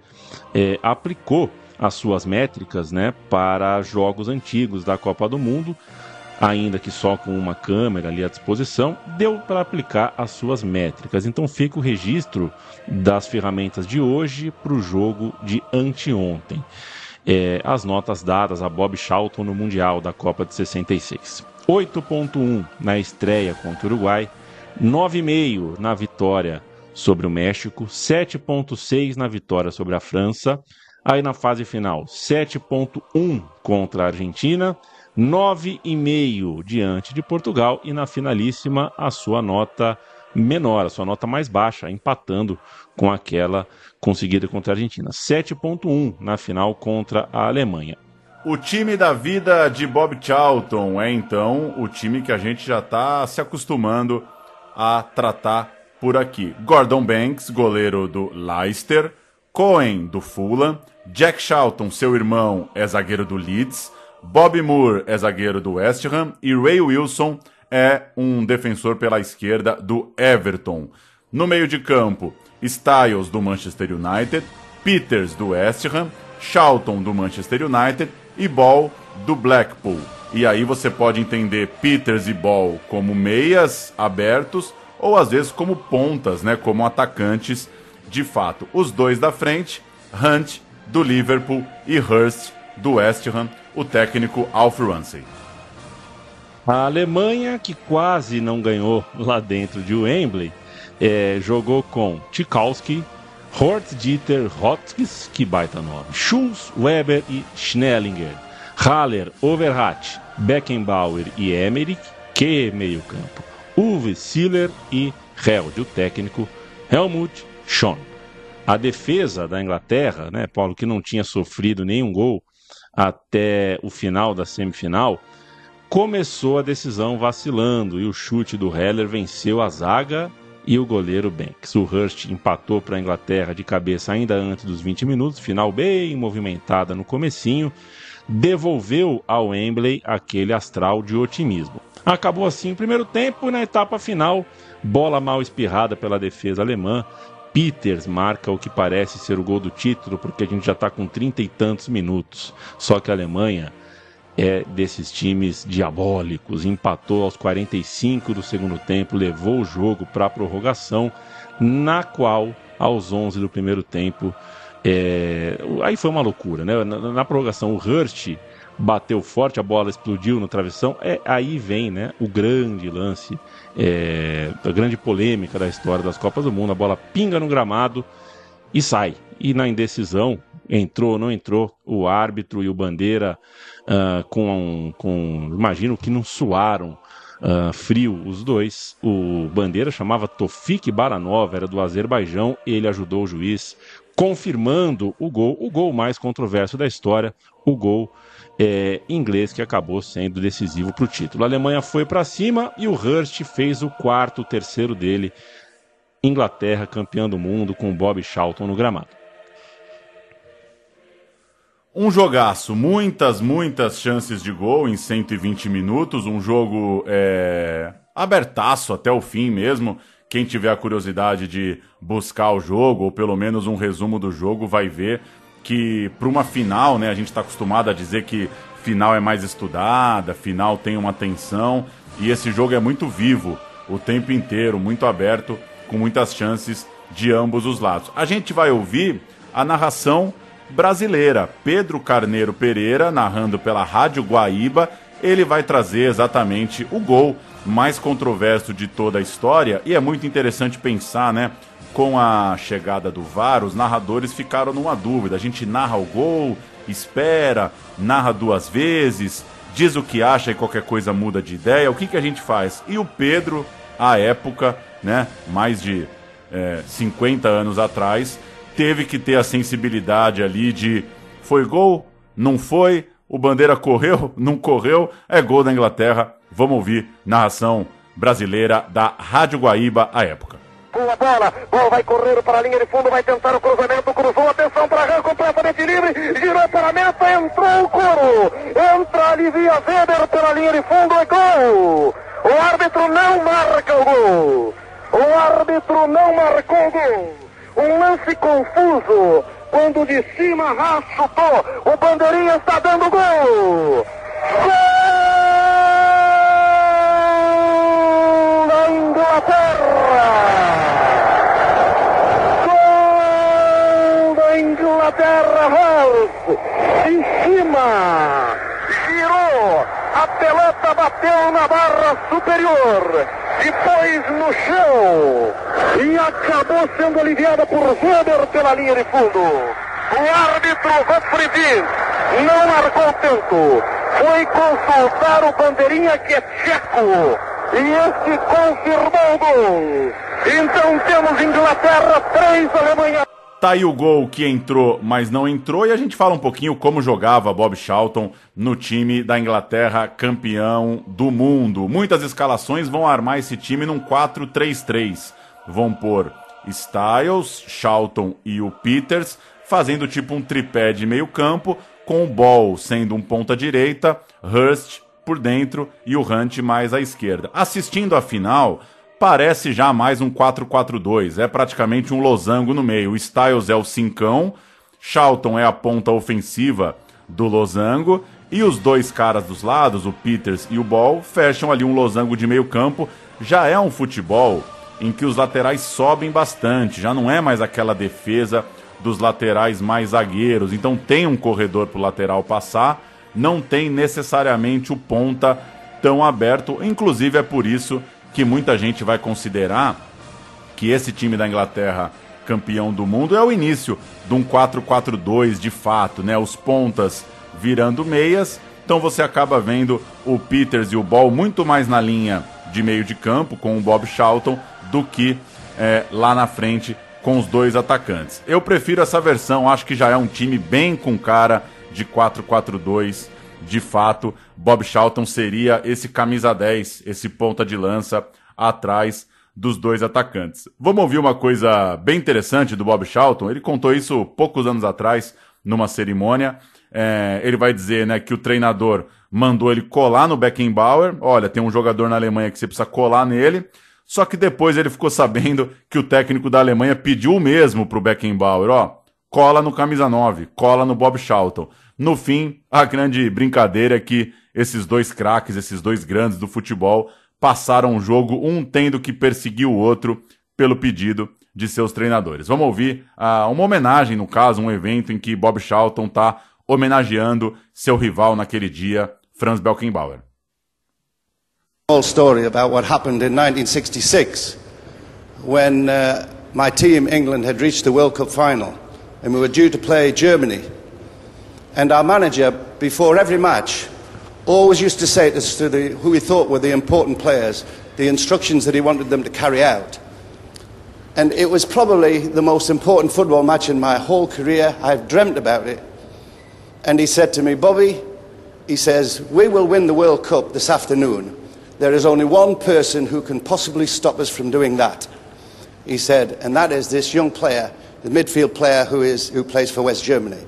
é, aplicou as suas métricas né, para jogos antigos da Copa do Mundo, ainda que só com uma câmera ali à disposição, deu para aplicar as suas métricas. Então fica o registro das ferramentas de hoje para o jogo de anteontem. É, as notas dadas a Bob Charlton no Mundial da Copa de 66. 8.1 na estreia contra o Uruguai, 9,5 na vitória sobre o México, 7.6 na vitória sobre a França, Aí na fase final, 7.1 contra a Argentina, 9,5 diante de Portugal e na finalíssima a sua nota menor, a sua nota mais baixa, empatando com aquela conseguida contra a Argentina. 7.1 na final contra a Alemanha. O time da vida de Bob Charlton é então o time que a gente já está se acostumando a tratar por aqui. Gordon Banks, goleiro do Leicester, Cohen do Fulham, Jack Charlton, seu irmão, é zagueiro do Leeds, Bob Moore é zagueiro do West Ham e Ray Wilson é um defensor pela esquerda do Everton. No meio de campo, Styles do Manchester United, Peters do West Ham, Charlton do Manchester United e Ball do Blackpool. E aí você pode entender Peters e Ball como meias abertos ou às vezes como pontas, né, como atacantes de fato. Os dois da frente, Hunt do Liverpool e Hurst do West Ham, o técnico Alf Ramsey. A Alemanha, que quase não ganhou lá dentro de Wembley, é, jogou com Tchaikovsky, Hort Dieter Hotskis, que baita nome, Schulz, Weber e Schnellinger, Haller, Overhat, Beckenbauer e Emmerich, que meio campo, Uwe Siller e Held, o técnico Helmut Schön. A defesa da Inglaterra, né, Paulo, que não tinha sofrido nenhum gol até o final da semifinal, começou a decisão vacilando e o chute do Heller venceu a zaga e o goleiro Banks. O Hurst empatou para a Inglaterra de cabeça ainda antes dos 20 minutos, final bem movimentada no comecinho, devolveu ao Wembley aquele astral de otimismo. Acabou assim o primeiro tempo e na etapa final, bola mal espirrada pela defesa alemã, Peters marca o que parece ser o gol do título, porque a gente já está com trinta e tantos minutos. Só que a Alemanha é desses times diabólicos. Empatou aos 45 do segundo tempo, levou o jogo para a prorrogação, na qual, aos 11 do primeiro tempo, é... aí foi uma loucura, né? Na, na, prorrogação, o Hurst bateu forte, a bola explodiu no travessão. É, aí vem né, o grande lance, é, a grande polêmica da história das Copas do Mundo. A bola pinga no gramado e sai. E na indecisão, entrou ou não entrou, o árbitro e o Bandeira uh, com, com. Imagino que não suaram. Uh, frio os dois. O Bandeira chamava Tofik Baranov, era do Azerbaijão, ele ajudou o juiz confirmando o gol, o gol mais controverso da história, o gol é, inglês que acabou sendo decisivo para o título. A Alemanha foi para cima e o Hurst fez o quarto, o terceiro dele. Inglaterra campeã do mundo com Bob Charlton no gramado. Um jogaço, muitas, muitas chances de gol em 120 minutos, um jogo é, abertaço até o fim mesmo. Quem tiver a curiosidade de buscar o jogo, ou pelo menos um resumo do jogo, vai ver que para uma final, né, a gente está acostumado a dizer que final é mais estudada, final tem uma tensão, e esse jogo é muito vivo o tempo inteiro, muito aberto, com muitas chances de ambos os lados. A gente vai ouvir a narração brasileira. Pedro Carneiro Pereira, narrando pela Rádio Guaíba, ele vai trazer exatamente o gol mais controverso de toda a história. E é muito interessante pensar, né? Com a chegada do VAR, os narradores ficaram numa dúvida. A gente narra o gol, espera, narra duas vezes, diz o que acha e qualquer coisa muda de ideia. O que, que a gente faz? E o Pedro, à época, né? Mais de é, 50 anos atrás, teve que ter a sensibilidade ali de foi gol, não foi, o Bandeira correu, não correu, é gol da Inglaterra. Vamos ouvir narração brasileira da Rádio Guaíba à época. Boa bola, bola vai correr para a linha de fundo, vai tentar o cruzamento, cruzou, atenção para Ran, completamente livre, girou para a meta, entrou o coro, entra Alivia Weber pela linha de fundo, é gol! O árbitro não marca o gol! O árbitro não marcou o gol! Um lance confuso. Quando de cima chutou, o Bandeirinha está dando gol. Gol da Inglaterra. Gol da Inglaterra, Haas. Em cima. Girou. A pelota bateu na barra superior depois no chão e acabou sendo aliviada por Weber pela linha de fundo. O árbitro Gottfried não marcou tanto. Foi consultar o bandeirinha que é tcheco. E este confirmou o gol. Então temos Inglaterra 3, Alemanha Tá aí o gol que entrou, mas não entrou, e a gente fala um pouquinho como jogava Bob Charlton no time da Inglaterra, campeão do mundo. Muitas escalações vão armar esse time num 4-3-3. Vão pôr Styles, Charlton e o Peters, fazendo tipo um tripé de meio campo, com o Ball sendo um ponta direita, Hurst por dentro e o Hunt mais à esquerda. Assistindo a final, parece já mais um 4-4-2. É praticamente um losango no meio. O Styles é o cincão, Charlton é a ponta ofensiva do losango e os dois caras dos lados, o Peters e o Ball, fecham ali um losango de meio campo. Já é um futebol em que os laterais sobem bastante, já não é mais aquela defesa dos laterais mais zagueiros. Então tem um corredor para o lateral passar, não tem necessariamente o ponta tão aberto. Inclusive é por isso que muita gente vai considerar que esse time da Inglaterra campeão do mundo é o início de um 4-4-2 de fato, né? Os pontas virando meias. Então você acaba vendo o Peters e o Ball muito mais na linha de meio de campo com o Bob Charlton do que é, lá na frente com os dois atacantes. Eu prefiro essa versão, acho que já é um time bem com cara de 4-4-2 de fato, Bob Charlton seria esse camisa 10, esse ponta de lança atrás dos dois atacantes. Vamos ouvir uma coisa bem interessante do Bob Charlton. Ele contou isso poucos anos atrás numa cerimônia. É, ele vai dizer né, que o treinador mandou ele colar no Beckenbauer. Olha, tem um jogador na Alemanha que você precisa colar nele. Só que depois ele ficou sabendo que o técnico da Alemanha pediu o mesmo para o Beckenbauer. Ó, cola no camisa 9, cola no Bob Charlton. No fim, a grande brincadeira é que esses dois craques, esses dois grandes do futebol, passaram o jogo, um tendo que perseguir o outro pelo pedido de seus treinadores. Vamos ouvir uh, uma homenagem, no caso, um evento em que Bob Charlton está homenageando seu rival naquele dia, Franz Beckenbauer. Small story about what happened in 1966 when uh, my team, England, had reached the World Cup final and we were due to play Germany. And our manager, before every match, always used to say to us, to the, who he thought were the important players, the instructions that he wanted them to carry out. And it was probably the most important football match in my whole career. I've dreamt about it. And he said to me, Bobby, he says, we will win the World Cup this afternoon. There is only one person who can possibly stop us from doing that. He said, and that is this young player, the midfield player who, is, who plays for West Germany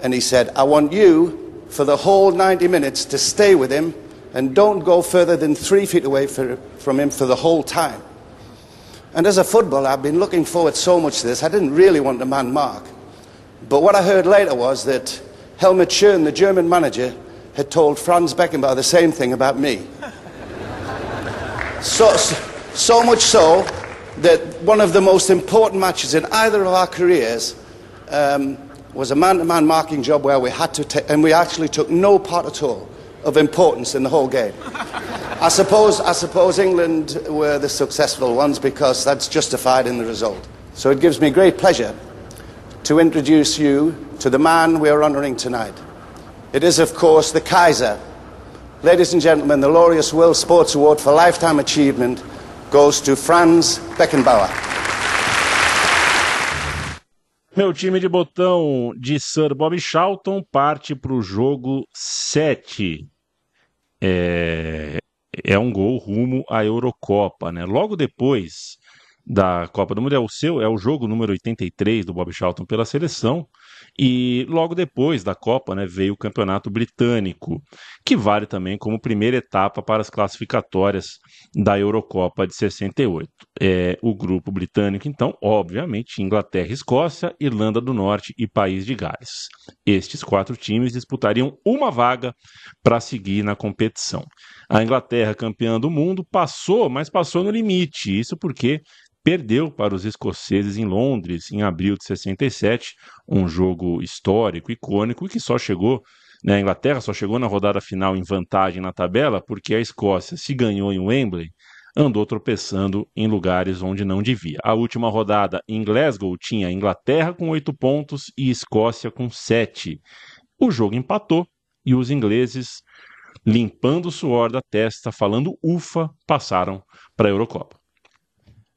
and he said, I want you for the whole 90 minutes to stay with him and don't go further than three feet away for, from him for the whole time. And as a footballer, I've been looking forward so much to this. I didn't really want to man mark. But what I heard later was that Helmut Schön, the German manager, had told Franz Beckenbauer the same thing about me. so, so much so that one of the most important matches in either of our careers um, was a man-to-man marking job where we had to take, and we actually took no part at all of importance in the whole game. I suppose, I suppose England were the successful ones because that's justified in the result. So it gives me great pleasure to introduce you to the man we are honouring tonight. It is, of course, the Kaiser. Ladies and gentlemen, the Laureus World Sports Award for Lifetime Achievement goes to Franz Beckenbauer. Meu time de botão de Sir Bob Charlton parte para o jogo 7. É, é um gol rumo à Eurocopa, né? Logo depois da Copa do Mundo, é o seu, é o jogo número 83 do Bob Charlton pela seleção. E logo depois da Copa, né, veio o Campeonato Britânico, que vale também como primeira etapa para as classificatórias da Eurocopa de 68. É, o grupo britânico, então, obviamente, Inglaterra, Escócia, Irlanda do Norte e País de Gales. Estes quatro times disputariam uma vaga para seguir na competição. A Inglaterra, campeã do mundo, passou, mas passou no limite. Isso porque perdeu para os escoceses em Londres em abril de 67, um jogo histórico, icônico, que só chegou, né, a Inglaterra só chegou na rodada final em vantagem na tabela porque a Escócia se ganhou em Wembley, andou tropeçando em lugares onde não devia. A última rodada em Glasgow tinha Inglaterra com oito pontos e Escócia com sete. O jogo empatou e os ingleses, limpando o suor da testa, falando ufa, passaram para a Eurocopa.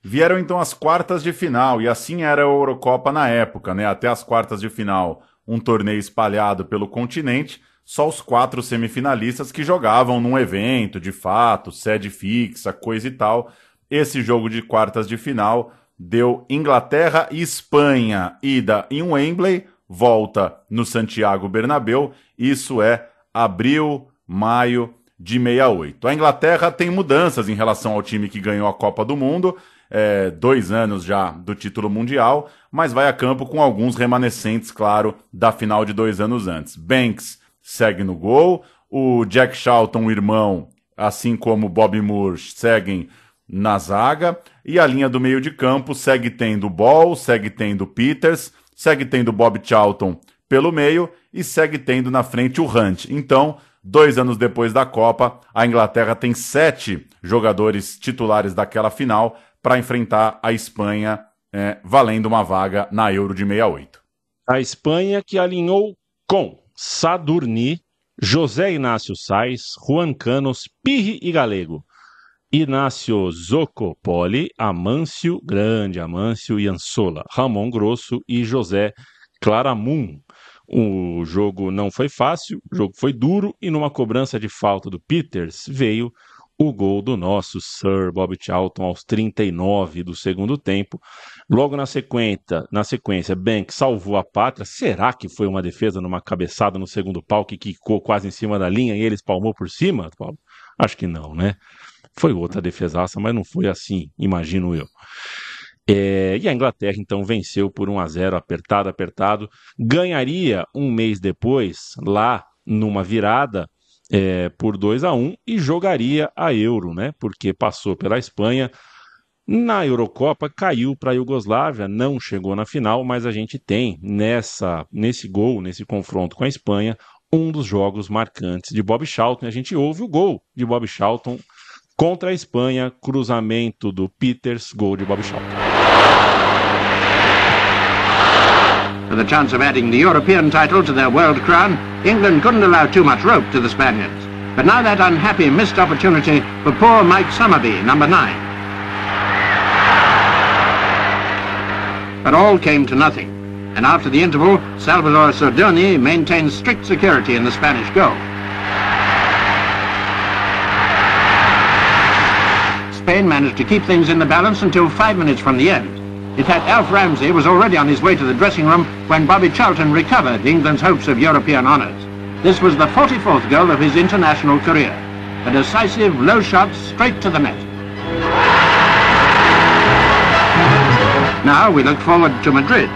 Vieram então as quartas de final, e assim era a Eurocopa na época, né? Até as quartas de final, um torneio espalhado pelo continente, só os quatro semifinalistas que jogavam num evento, de fato, sede fixa, coisa e tal. Esse jogo de quartas de final deu Inglaterra e Espanha, ida em Wembley, volta no Santiago Bernabéu. Isso é abril, maio de 68. A Inglaterra tem mudanças em relação ao time que ganhou a Copa do Mundo, é, dois anos já do título mundial, mas vai a campo com alguns remanescentes, claro, da final de dois anos antes. Banks segue no gol. O Jack Charlton, o irmão, assim como Bob Moore, seguem na zaga. E a linha do meio de campo segue tendo Ball, segue tendo Peters, segue tendo Bob Charlton pelo meio e segue tendo na frente o Hunt. Então, dois anos depois da Copa, a Inglaterra tem sete jogadores titulares daquela final para enfrentar a Espanha, é, valendo uma vaga na Euro de 68. A Espanha que alinhou com Sadurni, José Inácio Sais, Juan Canos, Pirri e Galego. Inácio Zocopoli, Amâncio, grande Amâncio e Ansola, Ramon Grosso e José Claramun. O jogo não foi fácil, o jogo foi duro e numa cobrança de falta do Peters veio o gol do nosso Sir Bob Charlton aos 39 do segundo tempo. Logo na sequência, na sequência, Bank salvou a pátria. Será que foi uma defesa numa cabeçada no segundo pau que quicou quase em cima da linha e ele espalmou por cima, Paulo? Acho que não, né? Foi outra defesaça, mas não foi assim, imagino eu. É, e a Inglaterra então venceu por 1 a 0, apertado, apertado. Ganharia um mês depois, lá numa virada, é, por 2 a 1 e jogaria a Euro, né? Porque passou pela Espanha. Na Eurocopa caiu para a Iugoslávia, não chegou na final, mas a gente tem nessa nesse gol, nesse confronto com a Espanha, um dos jogos marcantes de Bob Charlton. A gente ouve o gol de Bob Charlton contra a Espanha, cruzamento do Peters, gol de Bob Charlton. For the chance of adding the European title to their world crown, England couldn't allow too much rope to the Spaniards. But now that unhappy missed opportunity for poor Mike Summerby, number nine. But all came to nothing. And after the interval, Salvador Sordoni maintained strict security in the Spanish goal. Spain managed to keep things in the balance until five minutes from the end. In fact, Alf Ramsey was already on his way to the dressing room when Bobby Charlton recovered England's hopes of European honours. This was the 44th goal of his international career. A decisive, low shot straight to the net. Now we look forward to Madrid.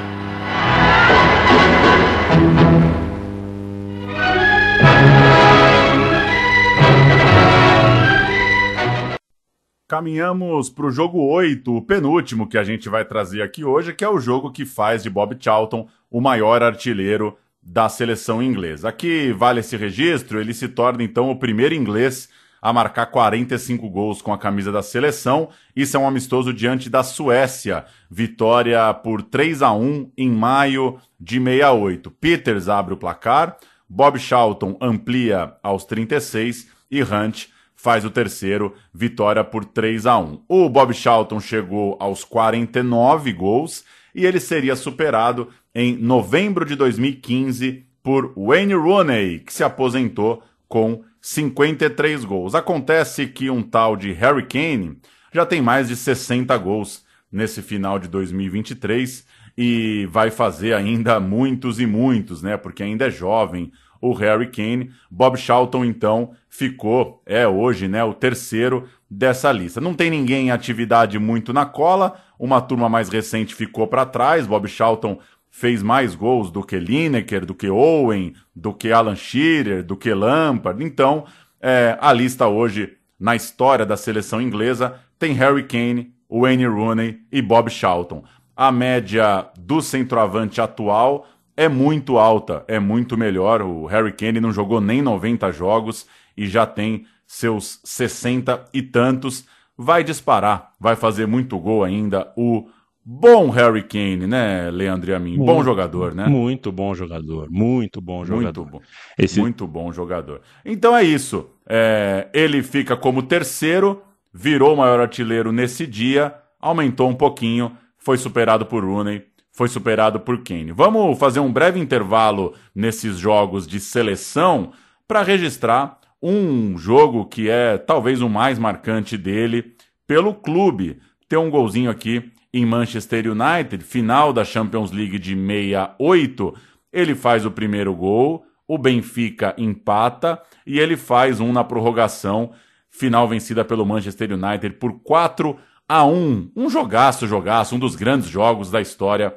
Caminhamos para o jogo 8, o penúltimo que a gente vai trazer aqui hoje, que é o jogo que faz de Bob Charlton o maior artilheiro da seleção inglesa. Aqui vale esse registro, ele se torna então o primeiro inglês a marcar 45 gols com a camisa da seleção. Isso é um amistoso diante da Suécia. Vitória por 3 a 1 em maio de 68. Peters abre o placar, Bob Charlton amplia aos 36 e Hunt faz o terceiro, vitória por 3 a 1. O Bob Charlton chegou aos 49 gols e ele seria superado em novembro de 2015 por Wayne Rooney, que se aposentou com 53 gols. Acontece que um tal de Harry Kane já tem mais de 60 gols nesse final de 2023 e vai fazer ainda muitos e muitos, né? Porque ainda é jovem o Harry Kane. Bob Charlton, então, ficou, é hoje, né, o terceiro dessa lista. Não tem ninguém em atividade muito na cola, uma turma mais recente ficou para trás. Bob Charlton fez mais gols do que Lineker, do que Owen, do que Alan Shearer, do que Lampard. Então, é, a lista hoje, na história da seleção inglesa, tem Harry Kane, Wayne Rooney e Bob Charlton. A média do centroavante atual é muito alta, é muito melhor. O Harry Kane não jogou nem 90 jogos e já tem seus 60 e tantos. vai disparar, vai fazer muito gol ainda o bom Harry Kane, né, Leandro e a mim? Muito, bom jogador, né? Muito bom jogador, muito bom jogador. Muito bom. Esse... Muito bom jogador. Então é isso. É, ele fica como terceiro, virou o maior artilheiro nesse dia, aumentou um pouquinho, foi superado por Rooney, foi superado por Kane. Vamos fazer um breve intervalo nesses jogos de seleção para registrar um jogo que é talvez o mais marcante dele pelo clube. Tem um golzinho aqui em Manchester United, final da Champions League de 68. Ele faz o primeiro gol, o Benfica empata e ele faz um na prorrogação, final vencida pelo Manchester United por 4 a 1. Um jogaço, jogaço, um dos grandes jogos da história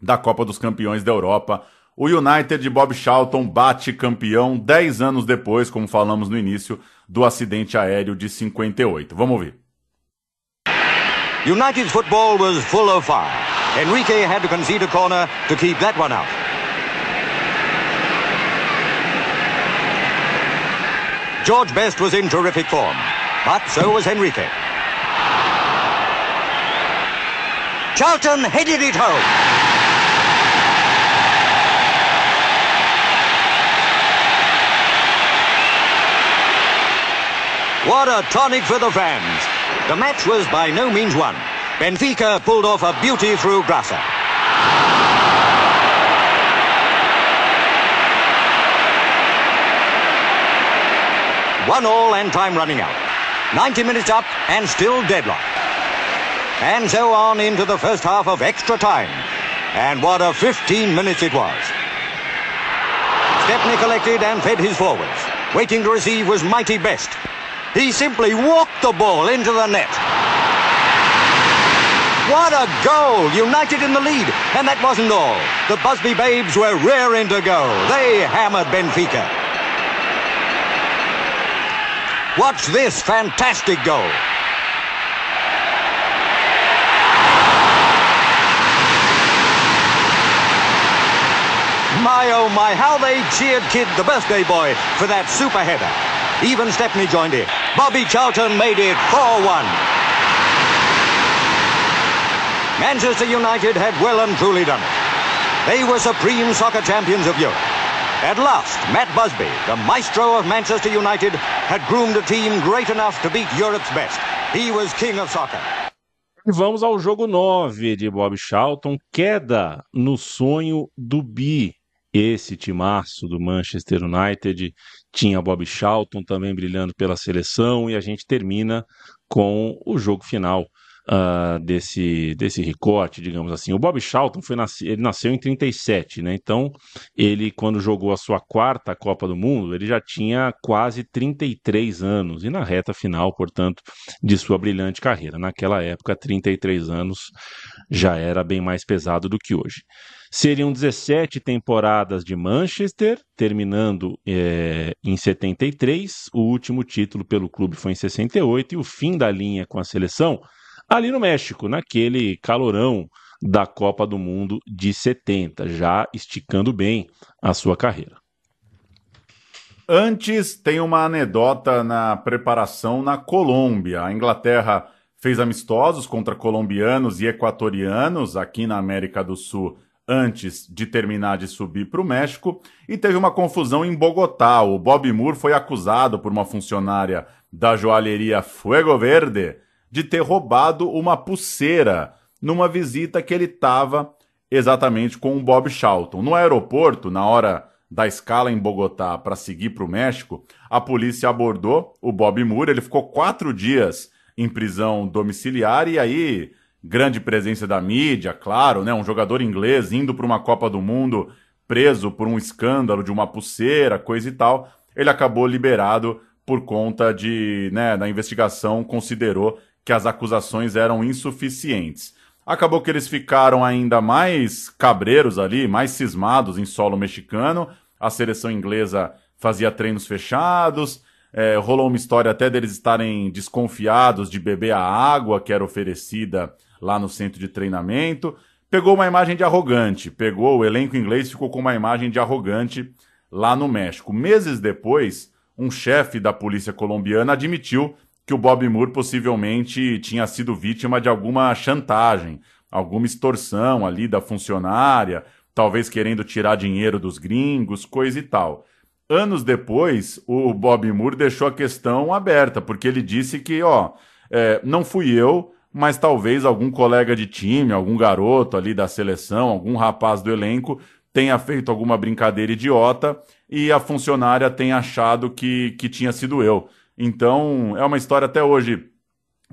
da Copa dos Campeões da Europa. O United de Bob Charlton bate campeão 10 anos depois, como falamos no início, do acidente aéreo de 58. Vamos ouvir. United's football was full of fire. Enrique had to concede a corner to keep that one out. George Best was in terrific form, but so was Enrique. Charlton headed it home. What a tonic for the fans. The match was by no means won. Benfica pulled off a beauty through Grassa. One all and time running out. 90 minutes up and still deadlock. And so on into the first half of extra time. And what a 15 minutes it was. Stepney collected and fed his forwards. Waiting to receive was mighty best. He simply walked the ball into the net. What a goal! United in the lead. And that wasn't all. The Busby Babes were raring to go. They hammered Benfica. Watch this fantastic goal. My oh my, how they cheered Kid, the birthday boy, for that super header. Even Stepney joined in. Bobby Charlton made it 4-1. Manchester United had well and truly done it. They were supreme soccer champions of Europe. At last, Matt Busby, the maestro of Manchester United, had groomed a team great enough to beat Europe's best. He was king of soccer. E vamos ao jogo 9 de Bob Charlton, queda no sonho do Bi. Esse timaço do Manchester United tinha Bob Charlton também brilhando pela seleção e a gente termina com o jogo final uh, desse, desse recorte, digamos assim. O Bob Charlton foi nasce, ele nasceu em 37, né? Então, ele, quando jogou a sua quarta Copa do Mundo, ele já tinha quase 33 anos, e na reta final, portanto, de sua brilhante carreira. Naquela época, 33 anos já era bem mais pesado do que hoje. Seriam 17 temporadas de Manchester, terminando é, em 73. O último título pelo clube foi em 68 e o fim da linha com a seleção ali no México, naquele calorão da Copa do Mundo de 70, já esticando bem a sua carreira. Antes, tem uma anedota na preparação na Colômbia. A Inglaterra fez amistosos contra colombianos e equatorianos aqui na América do Sul antes de terminar de subir para o México e teve uma confusão em Bogotá. O Bob Moore foi acusado por uma funcionária da joalheria Fuego Verde de ter roubado uma pulseira numa visita que ele estava exatamente com o Bob Charlton. No aeroporto, na hora da escala em Bogotá para seguir para o México, a polícia abordou o Bob Moore. Ele ficou quatro dias em prisão domiciliar e aí grande presença da mídia, claro, né? Um jogador inglês indo para uma Copa do Mundo preso por um escândalo de uma pulseira, coisa e tal. Ele acabou liberado por conta de, né, da investigação considerou que as acusações eram insuficientes. Acabou que eles ficaram ainda mais cabreiros ali, mais cismados em solo mexicano. A seleção inglesa fazia treinos fechados. É, rolou uma história até deles estarem desconfiados de beber a água que era oferecida lá no centro de treinamento. Pegou uma imagem de arrogante, pegou o elenco inglês ficou com uma imagem de arrogante lá no México. Meses depois, um chefe da polícia colombiana admitiu que o Bob Moore possivelmente tinha sido vítima de alguma chantagem, alguma extorsão ali da funcionária, talvez querendo tirar dinheiro dos gringos, coisa e tal. Anos depois, o Bob Moore deixou a questão aberta, porque ele disse que, ó, é, não fui eu, mas talvez algum colega de time, algum garoto ali da seleção, algum rapaz do elenco tenha feito alguma brincadeira idiota e a funcionária tenha achado que, que tinha sido eu. Então, é uma história até hoje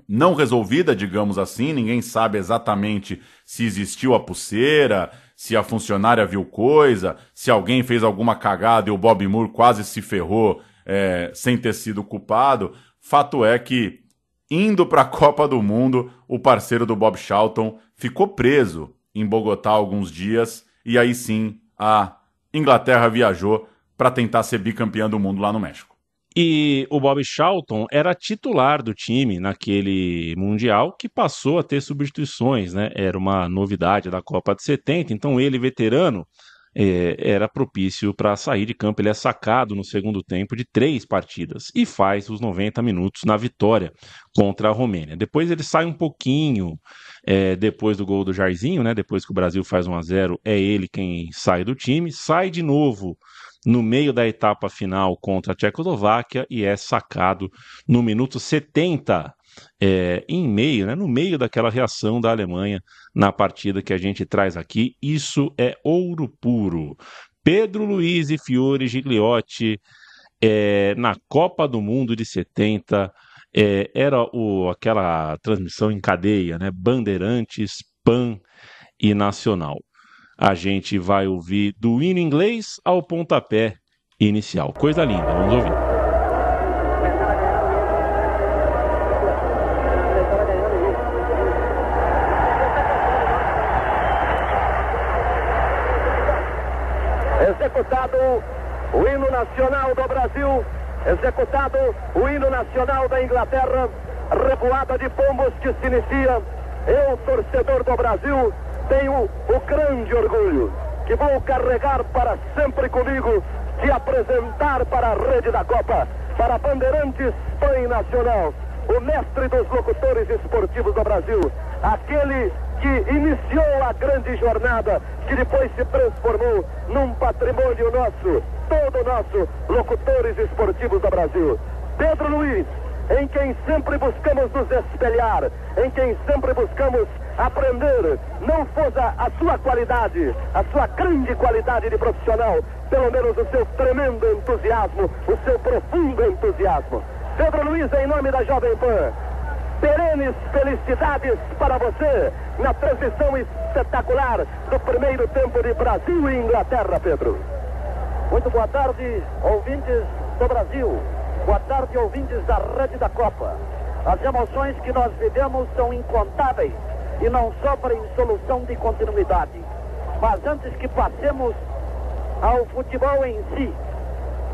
não resolvida, digamos assim, ninguém sabe exatamente se existiu a pulseira, se a funcionária viu coisa, se alguém fez alguma cagada e o Bob Moore quase se ferrou é, sem ter sido culpado. Fato é que, indo para a Copa do Mundo, o parceiro do Bob Charlton ficou preso em Bogotá alguns dias e aí sim a Inglaterra viajou para tentar ser bicampeã do mundo lá no México. E o Bob Charlton era titular do time naquele Mundial, que passou a ter substituições, né? Era uma novidade da Copa de 70, então ele, veterano, é, era propício para sair de campo. Ele é sacado no segundo tempo de três partidas e faz os 90 minutos na vitória contra a Romênia. Depois ele sai um pouquinho é, depois do gol do Jairzinho, né? Depois que o Brasil faz 1 a 0 é ele quem sai do time, sai de novo no meio da etapa final contra a Tchecoslováquia e é sacado no minuto 70, é, em meio, né, no meio daquela reação da Alemanha na partida que a gente traz aqui. Isso é ouro puro. Pedro Luiz e Fiore Gigliotti é, na Copa do Mundo de 70. É, era o, aquela transmissão em cadeia, né? Bandeirantes, PAN e Nacional a gente vai ouvir do hino inglês ao pontapé inicial. Coisa linda, vamos ouvir. Executado o hino nacional do Brasil, executado o hino nacional da Inglaterra, revoada de pombos que se inicia. Eu, torcedor do Brasil, tenho o grande orgulho que vou carregar para sempre comigo de apresentar para a rede da Copa, para a Bandeirantes Pan Nacional, o mestre dos locutores esportivos do Brasil, aquele que iniciou a grande jornada, que depois se transformou num patrimônio nosso, todo nosso, locutores esportivos do Brasil. Pedro Luiz, em quem sempre buscamos nos espelhar, em quem sempre buscamos aprender, não fosse a sua qualidade, a sua grande qualidade de profissional, pelo menos o seu tremendo entusiasmo, o seu profundo entusiasmo. Pedro Luiz, em nome da Jovem Pan, perenes felicidades para você na transmissão espetacular do primeiro tempo de Brasil e Inglaterra, Pedro. Muito boa tarde, ouvintes do Brasil. Boa tarde, ouvintes da Rede da Copa. As emoções que nós vivemos são incontáveis e não sofrem solução de continuidade. Mas antes que passemos ao futebol em si,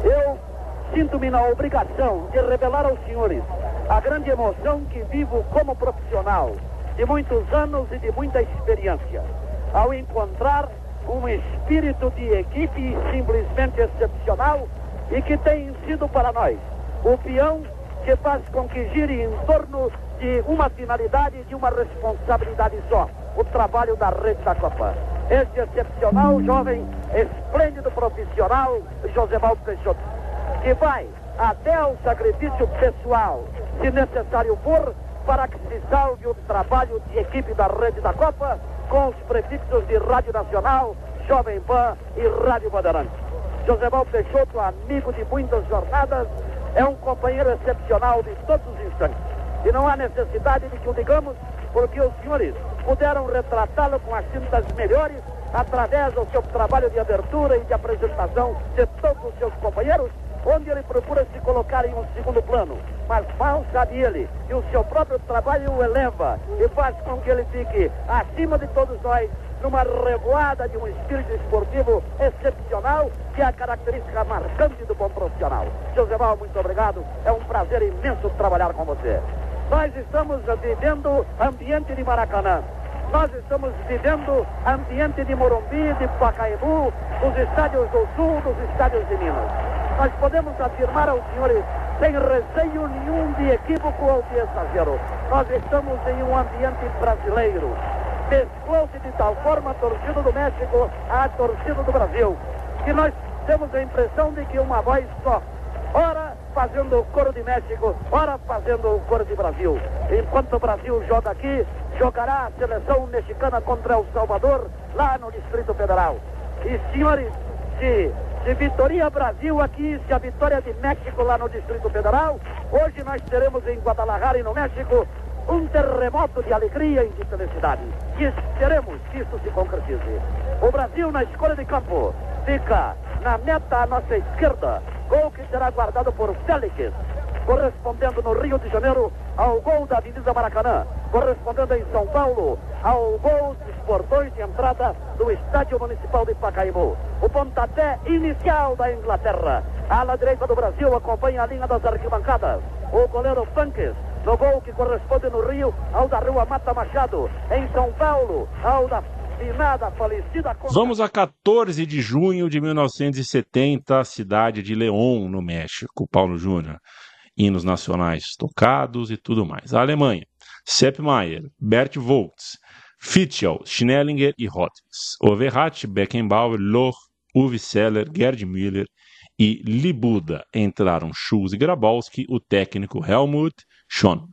eu sinto-me na obrigação de revelar aos senhores a grande emoção que vivo como profissional, de muitos anos e de muita experiência, ao encontrar um espírito de equipe simplesmente excepcional e que tem sido para nós o peão que faz com que gire em torno de uma finalidade e de uma responsabilidade só, o trabalho da rede da Copa. Este excepcional, jovem, esplêndido profissional, José Valdo Peixoto, que vai até o sacrifício pessoal, se necessário for, para que se salve o trabalho de equipe da rede da Copa com os prefixos de Rádio Nacional, Jovem Pan e Rádio Bandeirante. José Valdo Peixoto, amigo de muitas jornadas, é um companheiro excepcional de todos os instantes. E não há necessidade de que o digamos, porque os senhores puderam retratá-lo com as tintas melhores através do seu trabalho de abertura e de apresentação de todos os seus companheiros, onde ele procura se colocar em um segundo plano. Mas mal sabe ele que o seu próprio trabalho o eleva e faz com que ele fique acima de todos nós numa revoada de um espírito esportivo excepcional, que é a característica marcante do bom profissional. Joseval, muito obrigado. É um prazer imenso trabalhar com você. Nós estamos vivendo ambiente de Maracanã. Nós estamos vivendo ambiente de Morumbi, de Pacaembu, dos estádios do Sul, dos estádios de Minas. Nós podemos afirmar aos senhores sem receio nenhum de equívoco ou de exagero. Nós estamos em um ambiente brasileiro. Mesclou-se de tal forma a torcida do México à torcida do Brasil, que nós temos a impressão de que uma voz só. Ora fazendo o coro de México, ora fazendo o coro de Brasil. Enquanto o Brasil joga aqui, jogará a seleção mexicana contra El Salvador, lá no Distrito Federal. E, senhores, se, se Vitória Brasil aqui, se a vitória de México lá no Distrito Federal, hoje nós teremos em Guadalajara e no México um terremoto de alegria e de felicidade. E esperemos que isso se concretize. O Brasil na escolha de campo fica na meta à nossa esquerda, gol que será guardado por Félix, correspondendo no Rio de Janeiro ao gol da Avenida Maracanã, correspondendo em São Paulo ao gol dos portões de entrada do Estádio Municipal de Pacaembu. O pontapé inicial da Inglaterra. A ala direita do Brasil acompanha a linha das arquibancadas. O goleiro Funques no gol que corresponde no Rio ao da Rua Mata Machado. Em São Paulo, ao da. Vamos a 14 de junho de 1970, cidade de León, no México. Paulo Júnior. Hinos nacionais tocados e tudo mais. A Alemanha. Sepp Maier, Bert Volz, Fitchel, Schnellinger e Rottens. Overhat, Beckenbauer, Loch, Uwe Seller, Gerd Müller e Libuda. Entraram Schulz e Grabowski, o técnico Helmut Schon.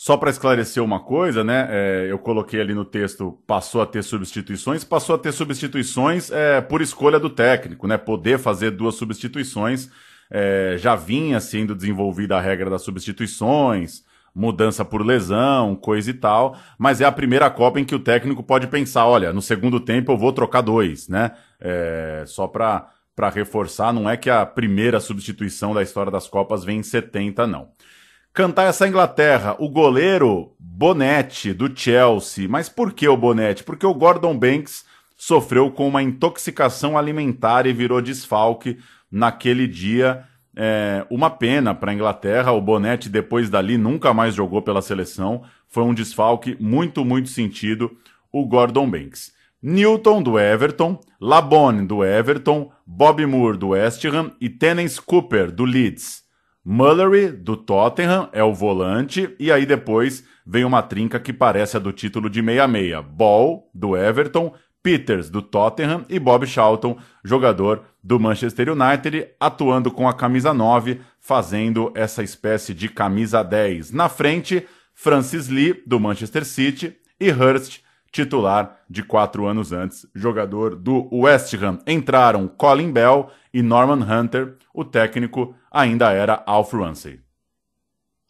Só para esclarecer uma coisa, né? É, eu coloquei ali no texto, passou a ter substituições, passou a ter substituições é, por escolha do técnico, né? Poder fazer duas substituições. É, já vinha sendo desenvolvida a regra das substituições, mudança por lesão, coisa e tal, mas é a primeira Copa em que o técnico pode pensar, olha, no segundo tempo eu vou trocar dois, né? É, só para reforçar, não é que a primeira substituição da história das Copas vem em 70, não cantar essa Inglaterra. O goleiro Bonetti, do Chelsea. Mas por que o Bonetti? Porque o Gordon Banks sofreu com uma intoxicação alimentar e virou desfalque naquele dia. É, uma pena para a Inglaterra. O Bonetti, depois dali, nunca mais jogou pela seleção. Foi um desfalque muito, muito sentido. O Gordon Banks. Newton, do Everton. Labone, do Everton. Bob Moore, do West Ham. E Tennessee Cooper, do Leeds. Mullery, do Tottenham, é o volante, e aí depois vem uma trinca que parece a do título de 66. Ball, do Everton, Peters, do Tottenham, e Bob Charlton, jogador do Manchester United, atuando com a camisa 9, fazendo essa espécie de camisa 10. Na frente, Francis Lee, do Manchester City, e Hurst, titular de quatro anos antes, jogador do West Ham. Entraram Colin Bell e Norman Hunter, o técnico ainda era Alf Ramsey.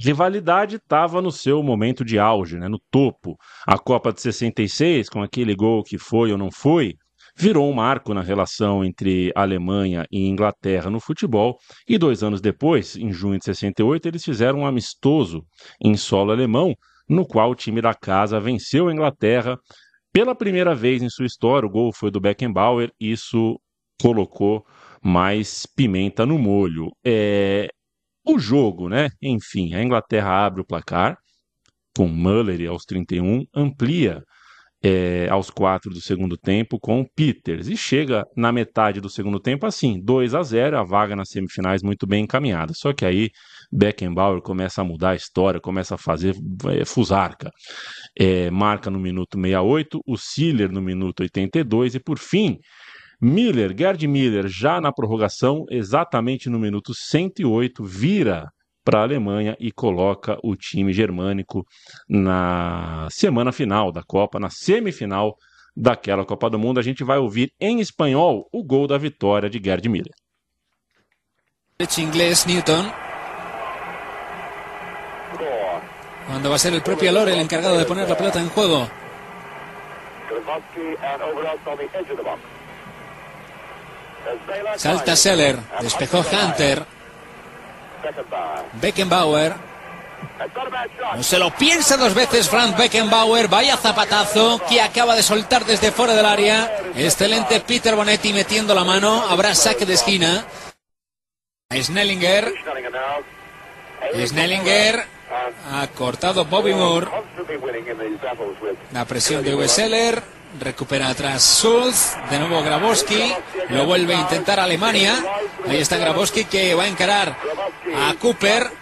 Rivalidade estava no seu momento de auge, né, no topo. A Copa de 66, com aquele gol que foi ou não foi, virou um marco na relação entre Alemanha e Inglaterra no futebol. E dois anos depois, em junho de 68, eles fizeram um amistoso em solo alemão, no qual o time da casa venceu a Inglaterra pela primeira vez em sua história. O gol foi do Beckenbauer, isso colocou mais pimenta no molho. É, o jogo, né? Enfim, a Inglaterra abre o placar com Muller aos 31, amplia é, aos 4 do segundo tempo com Peters e chega na metade do segundo tempo assim, 2 a 0, a vaga nas semifinais muito bem encaminhada. Só que aí Beckenbauer começa a mudar a história, começa a fazer é, fusarca. É, marca no minuto 68, o Siller no minuto 82 e por fim Miller, Gerd Miller, já na prorrogação, exatamente no minuto 108, vira para a Alemanha e coloca o time germânico na semana final da Copa, na semifinal daquela Copa do Mundo. A gente vai ouvir em espanhol o gol da vitória de Gerd Miller. inglés Newton. Cuando va a ser el propio Lore el encargado de poner la pelota en juego. Salta Seller, despejó Hunter. Beckenbauer. No se lo piensa dos veces Frank Beckenbauer. Vaya zapatazo que acaba de soltar desde fuera del área. Excelente Peter Bonetti metiendo la mano. Habrá saque de esquina. Snellinger. Snellinger. Ha cortado Bobby Moore. La presión de Weseller. Recupera atrás Schulz, de nuevo Grabowski, lo vuelve a intentar Alemania. Ahí está Grabowski que va a encarar a Cooper.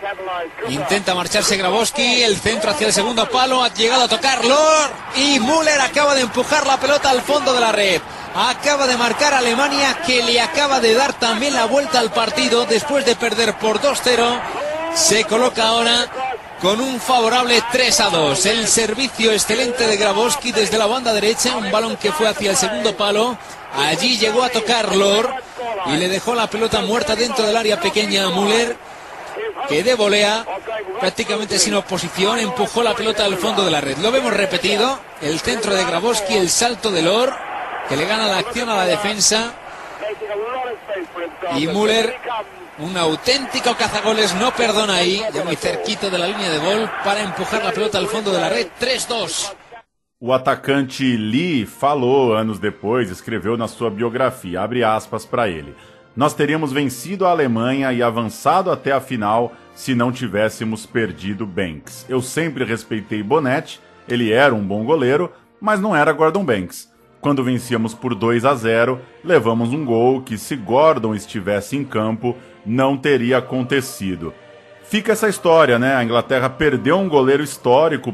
Intenta marcharse Grabowski, el centro hacia el segundo palo, ha llegado a tocar Lord y Müller acaba de empujar la pelota al fondo de la red. Acaba de marcar Alemania que le acaba de dar también la vuelta al partido después de perder por 2-0. Se coloca ahora con un favorable 3 a 2. El servicio excelente de Grabowski desde la banda derecha, un balón que fue hacia el segundo palo. Allí llegó a tocar Lord y le dejó la pelota muerta dentro del área pequeña a Müller, que de volea, prácticamente sin oposición, empujó la pelota al fondo de la red. Lo vemos repetido, el centro de Grabowski, el salto de Lord, que le gana la acción a la defensa. Y Müller un auténtico cazagoles, no perdona ahí, ya muy cerquito de la línea de gol, para empujar la pelota al fondo de la red. 3-2. O atacante Lee falou anos depois, escreveu na sua biografia, abre aspas para ele. Nós teríamos vencido a Alemanha e avançado até a final se não tivéssemos perdido Banks. Eu sempre respeitei Bonetti, ele era um bom goleiro, mas não era Gordon Banks. Quando vencíamos por 2 a 0, levamos um gol que, se Gordon estivesse em campo, não teria acontecido. Fica essa história, né? A Inglaterra perdeu um goleiro histórico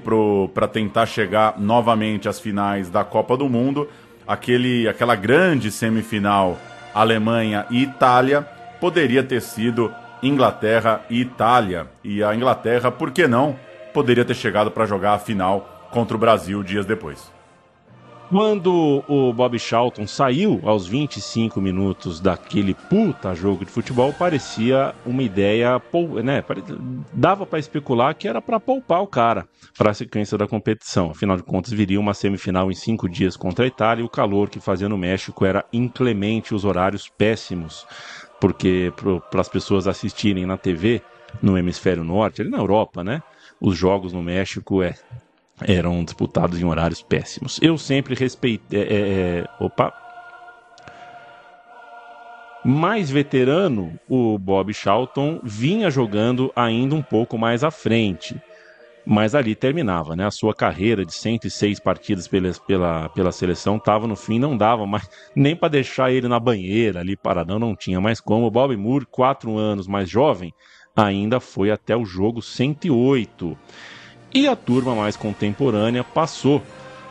para tentar chegar novamente às finais da Copa do Mundo. Aquele, aquela grande semifinal Alemanha e Itália poderia ter sido Inglaterra e Itália. E a Inglaterra, por que não, poderia ter chegado para jogar a final contra o Brasil dias depois. Quando o Bob Charlton saiu aos 25 minutos daquele puta jogo de futebol, parecia uma ideia, né? Dava para especular que era para poupar o cara para a sequência da competição. Afinal de contas, viria uma semifinal em cinco dias contra a Itália e o calor que fazia no México era inclemente, os horários péssimos, porque para as pessoas assistirem na TV no hemisfério norte, ali na Europa, né? Os jogos no México é eram disputados em horários péssimos. Eu sempre respeitei. É, é, é, opa! Mais veterano, o Bob Charlton vinha jogando ainda um pouco mais à frente. Mas ali terminava, né? A sua carreira de 106 partidas pela, pela, pela seleção estava no fim, não dava mais nem para deixar ele na banheira ali paradão, não tinha mais como. O Bob Moore, quatro anos mais jovem, ainda foi até o jogo 108. E a turma mais contemporânea passou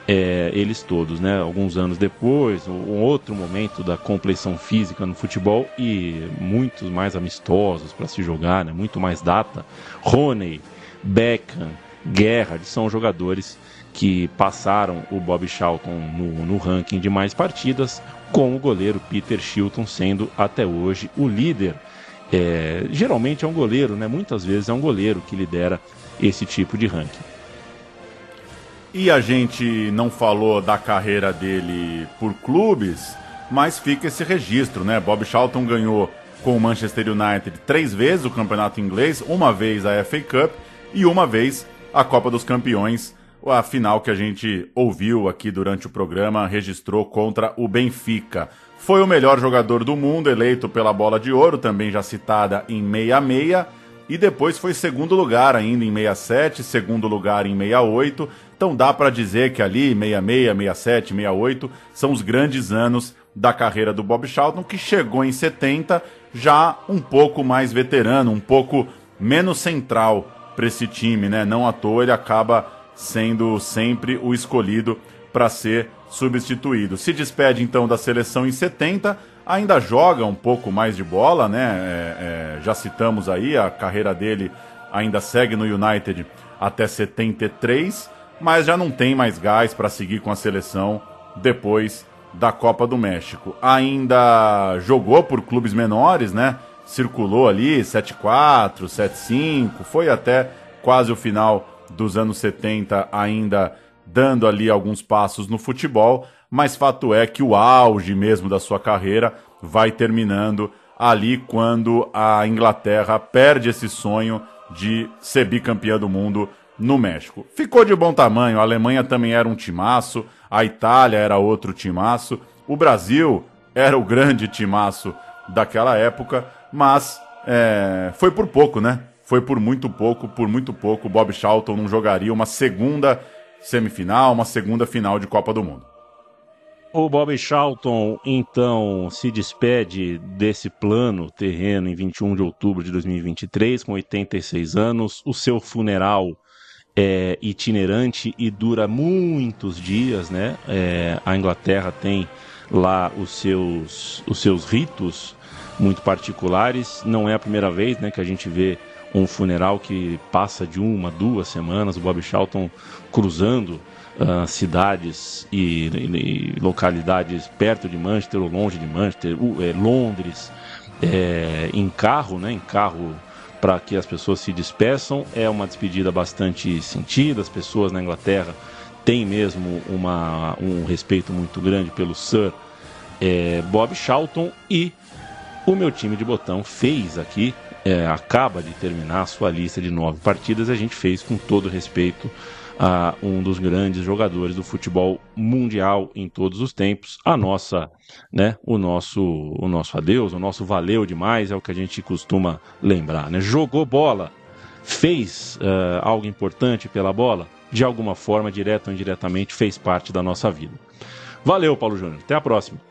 é, eles todos, né? Alguns anos depois, um outro momento da compleição física no futebol e muitos mais amistosos para se jogar, né? Muito mais data. Rony, Beckham, Gerrard são jogadores que passaram o Bob Charlton no, no ranking de mais partidas, com o goleiro Peter Shilton sendo até hoje o líder. É, geralmente é um goleiro, né? Muitas vezes é um goleiro que lidera esse tipo de ranking. E a gente não falou da carreira dele por clubes, mas fica esse registro, né? Bob Charlton ganhou com o Manchester United três vezes o campeonato inglês, uma vez a FA Cup e uma vez a Copa dos Campeões, a final que a gente ouviu aqui durante o programa, registrou contra o Benfica. Foi o melhor jogador do mundo, eleito pela Bola de Ouro, também já citada em 66 e depois foi segundo lugar ainda em 67, segundo lugar em 68. Então dá para dizer que ali 66, 67, 68 são os grandes anos da carreira do Bob Charlton, que chegou em 70 já um pouco mais veterano, um pouco menos central para esse time, né? Não à toa ele acaba sendo sempre o escolhido para ser substituído. Se despede então da seleção em 70 ainda joga um pouco mais de bola, né? É, é, já citamos aí, a carreira dele ainda segue no United até 73, mas já não tem mais gás para seguir com a seleção depois da Copa do México. Ainda jogou por clubes menores, né? Circulou ali 7-4, 7-5, foi até quase o final dos anos 70 ainda dando ali alguns passos no futebol, mas fato é que o auge mesmo da sua carreira vai terminando ali quando a Inglaterra perde esse sonho de ser bicampeã do mundo no México. Ficou de bom tamanho, a Alemanha também era um timaço, a Itália era outro timaço, o Brasil era o grande timaço daquela época, mas é, foi por pouco, né? Foi por muito pouco, por muito pouco, Bob Charlton não jogaria uma segunda semifinal, uma segunda final de Copa do Mundo. O Bob Charlton, então, se despede desse plano terreno em 21 de outubro de 2023, com 86 anos. O seu funeral é itinerante e dura muitos dias, né? É, a Inglaterra tem lá os seus, os seus ritos muito particulares. Não é a primeira vez né, que a gente vê um funeral que passa de uma, duas semanas. O Bob Charlton cruzando uh, cidades e, e, localidades perto de Manchester ou longe de Manchester, uh, é, Londres, é, em carro, né, em carro para que as pessoas se despeçam. É uma despedida bastante sentida, as pessoas na Inglaterra têm mesmo uma, um respeito muito grande pelo Sir é, Bob Charlton e o meu time de botão fez aqui, é, acaba de terminar a sua lista de nove partidas, a gente fez com todo respeito a um dos grandes jogadores do futebol mundial em todos os tempos. A nossa, né, o nosso, o nosso adeus, o nosso valeu demais é o que a gente costuma lembrar, né? Jogou bola, fez uh, algo importante pela bola, de alguma forma, direta ou indiretamente, fez parte da nossa vida. Valeu, Paulo Júnior. Até a próxima.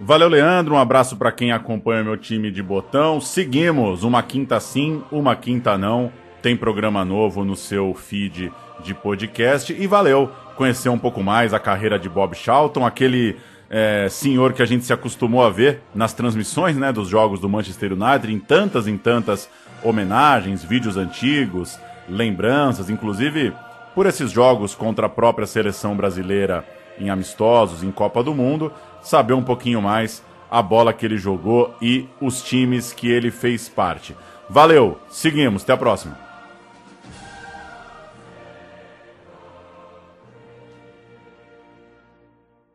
Valeu, Leandro. Um abraço para quem acompanha meu time de botão. Seguimos, uma quinta sim, uma quinta não. Tem programa novo no seu feed de podcast. E valeu conhecer um pouco mais a carreira de Bob Charlton, aquele é, senhor que a gente se acostumou a ver nas transmissões né, dos jogos do Manchester United, em tantas e tantas homenagens, vídeos antigos, lembranças, inclusive por esses jogos contra a própria seleção brasileira em amistosos, em Copa do Mundo, saber um pouquinho mais a bola que ele jogou e os times que ele fez parte. Valeu, seguimos, até a próxima.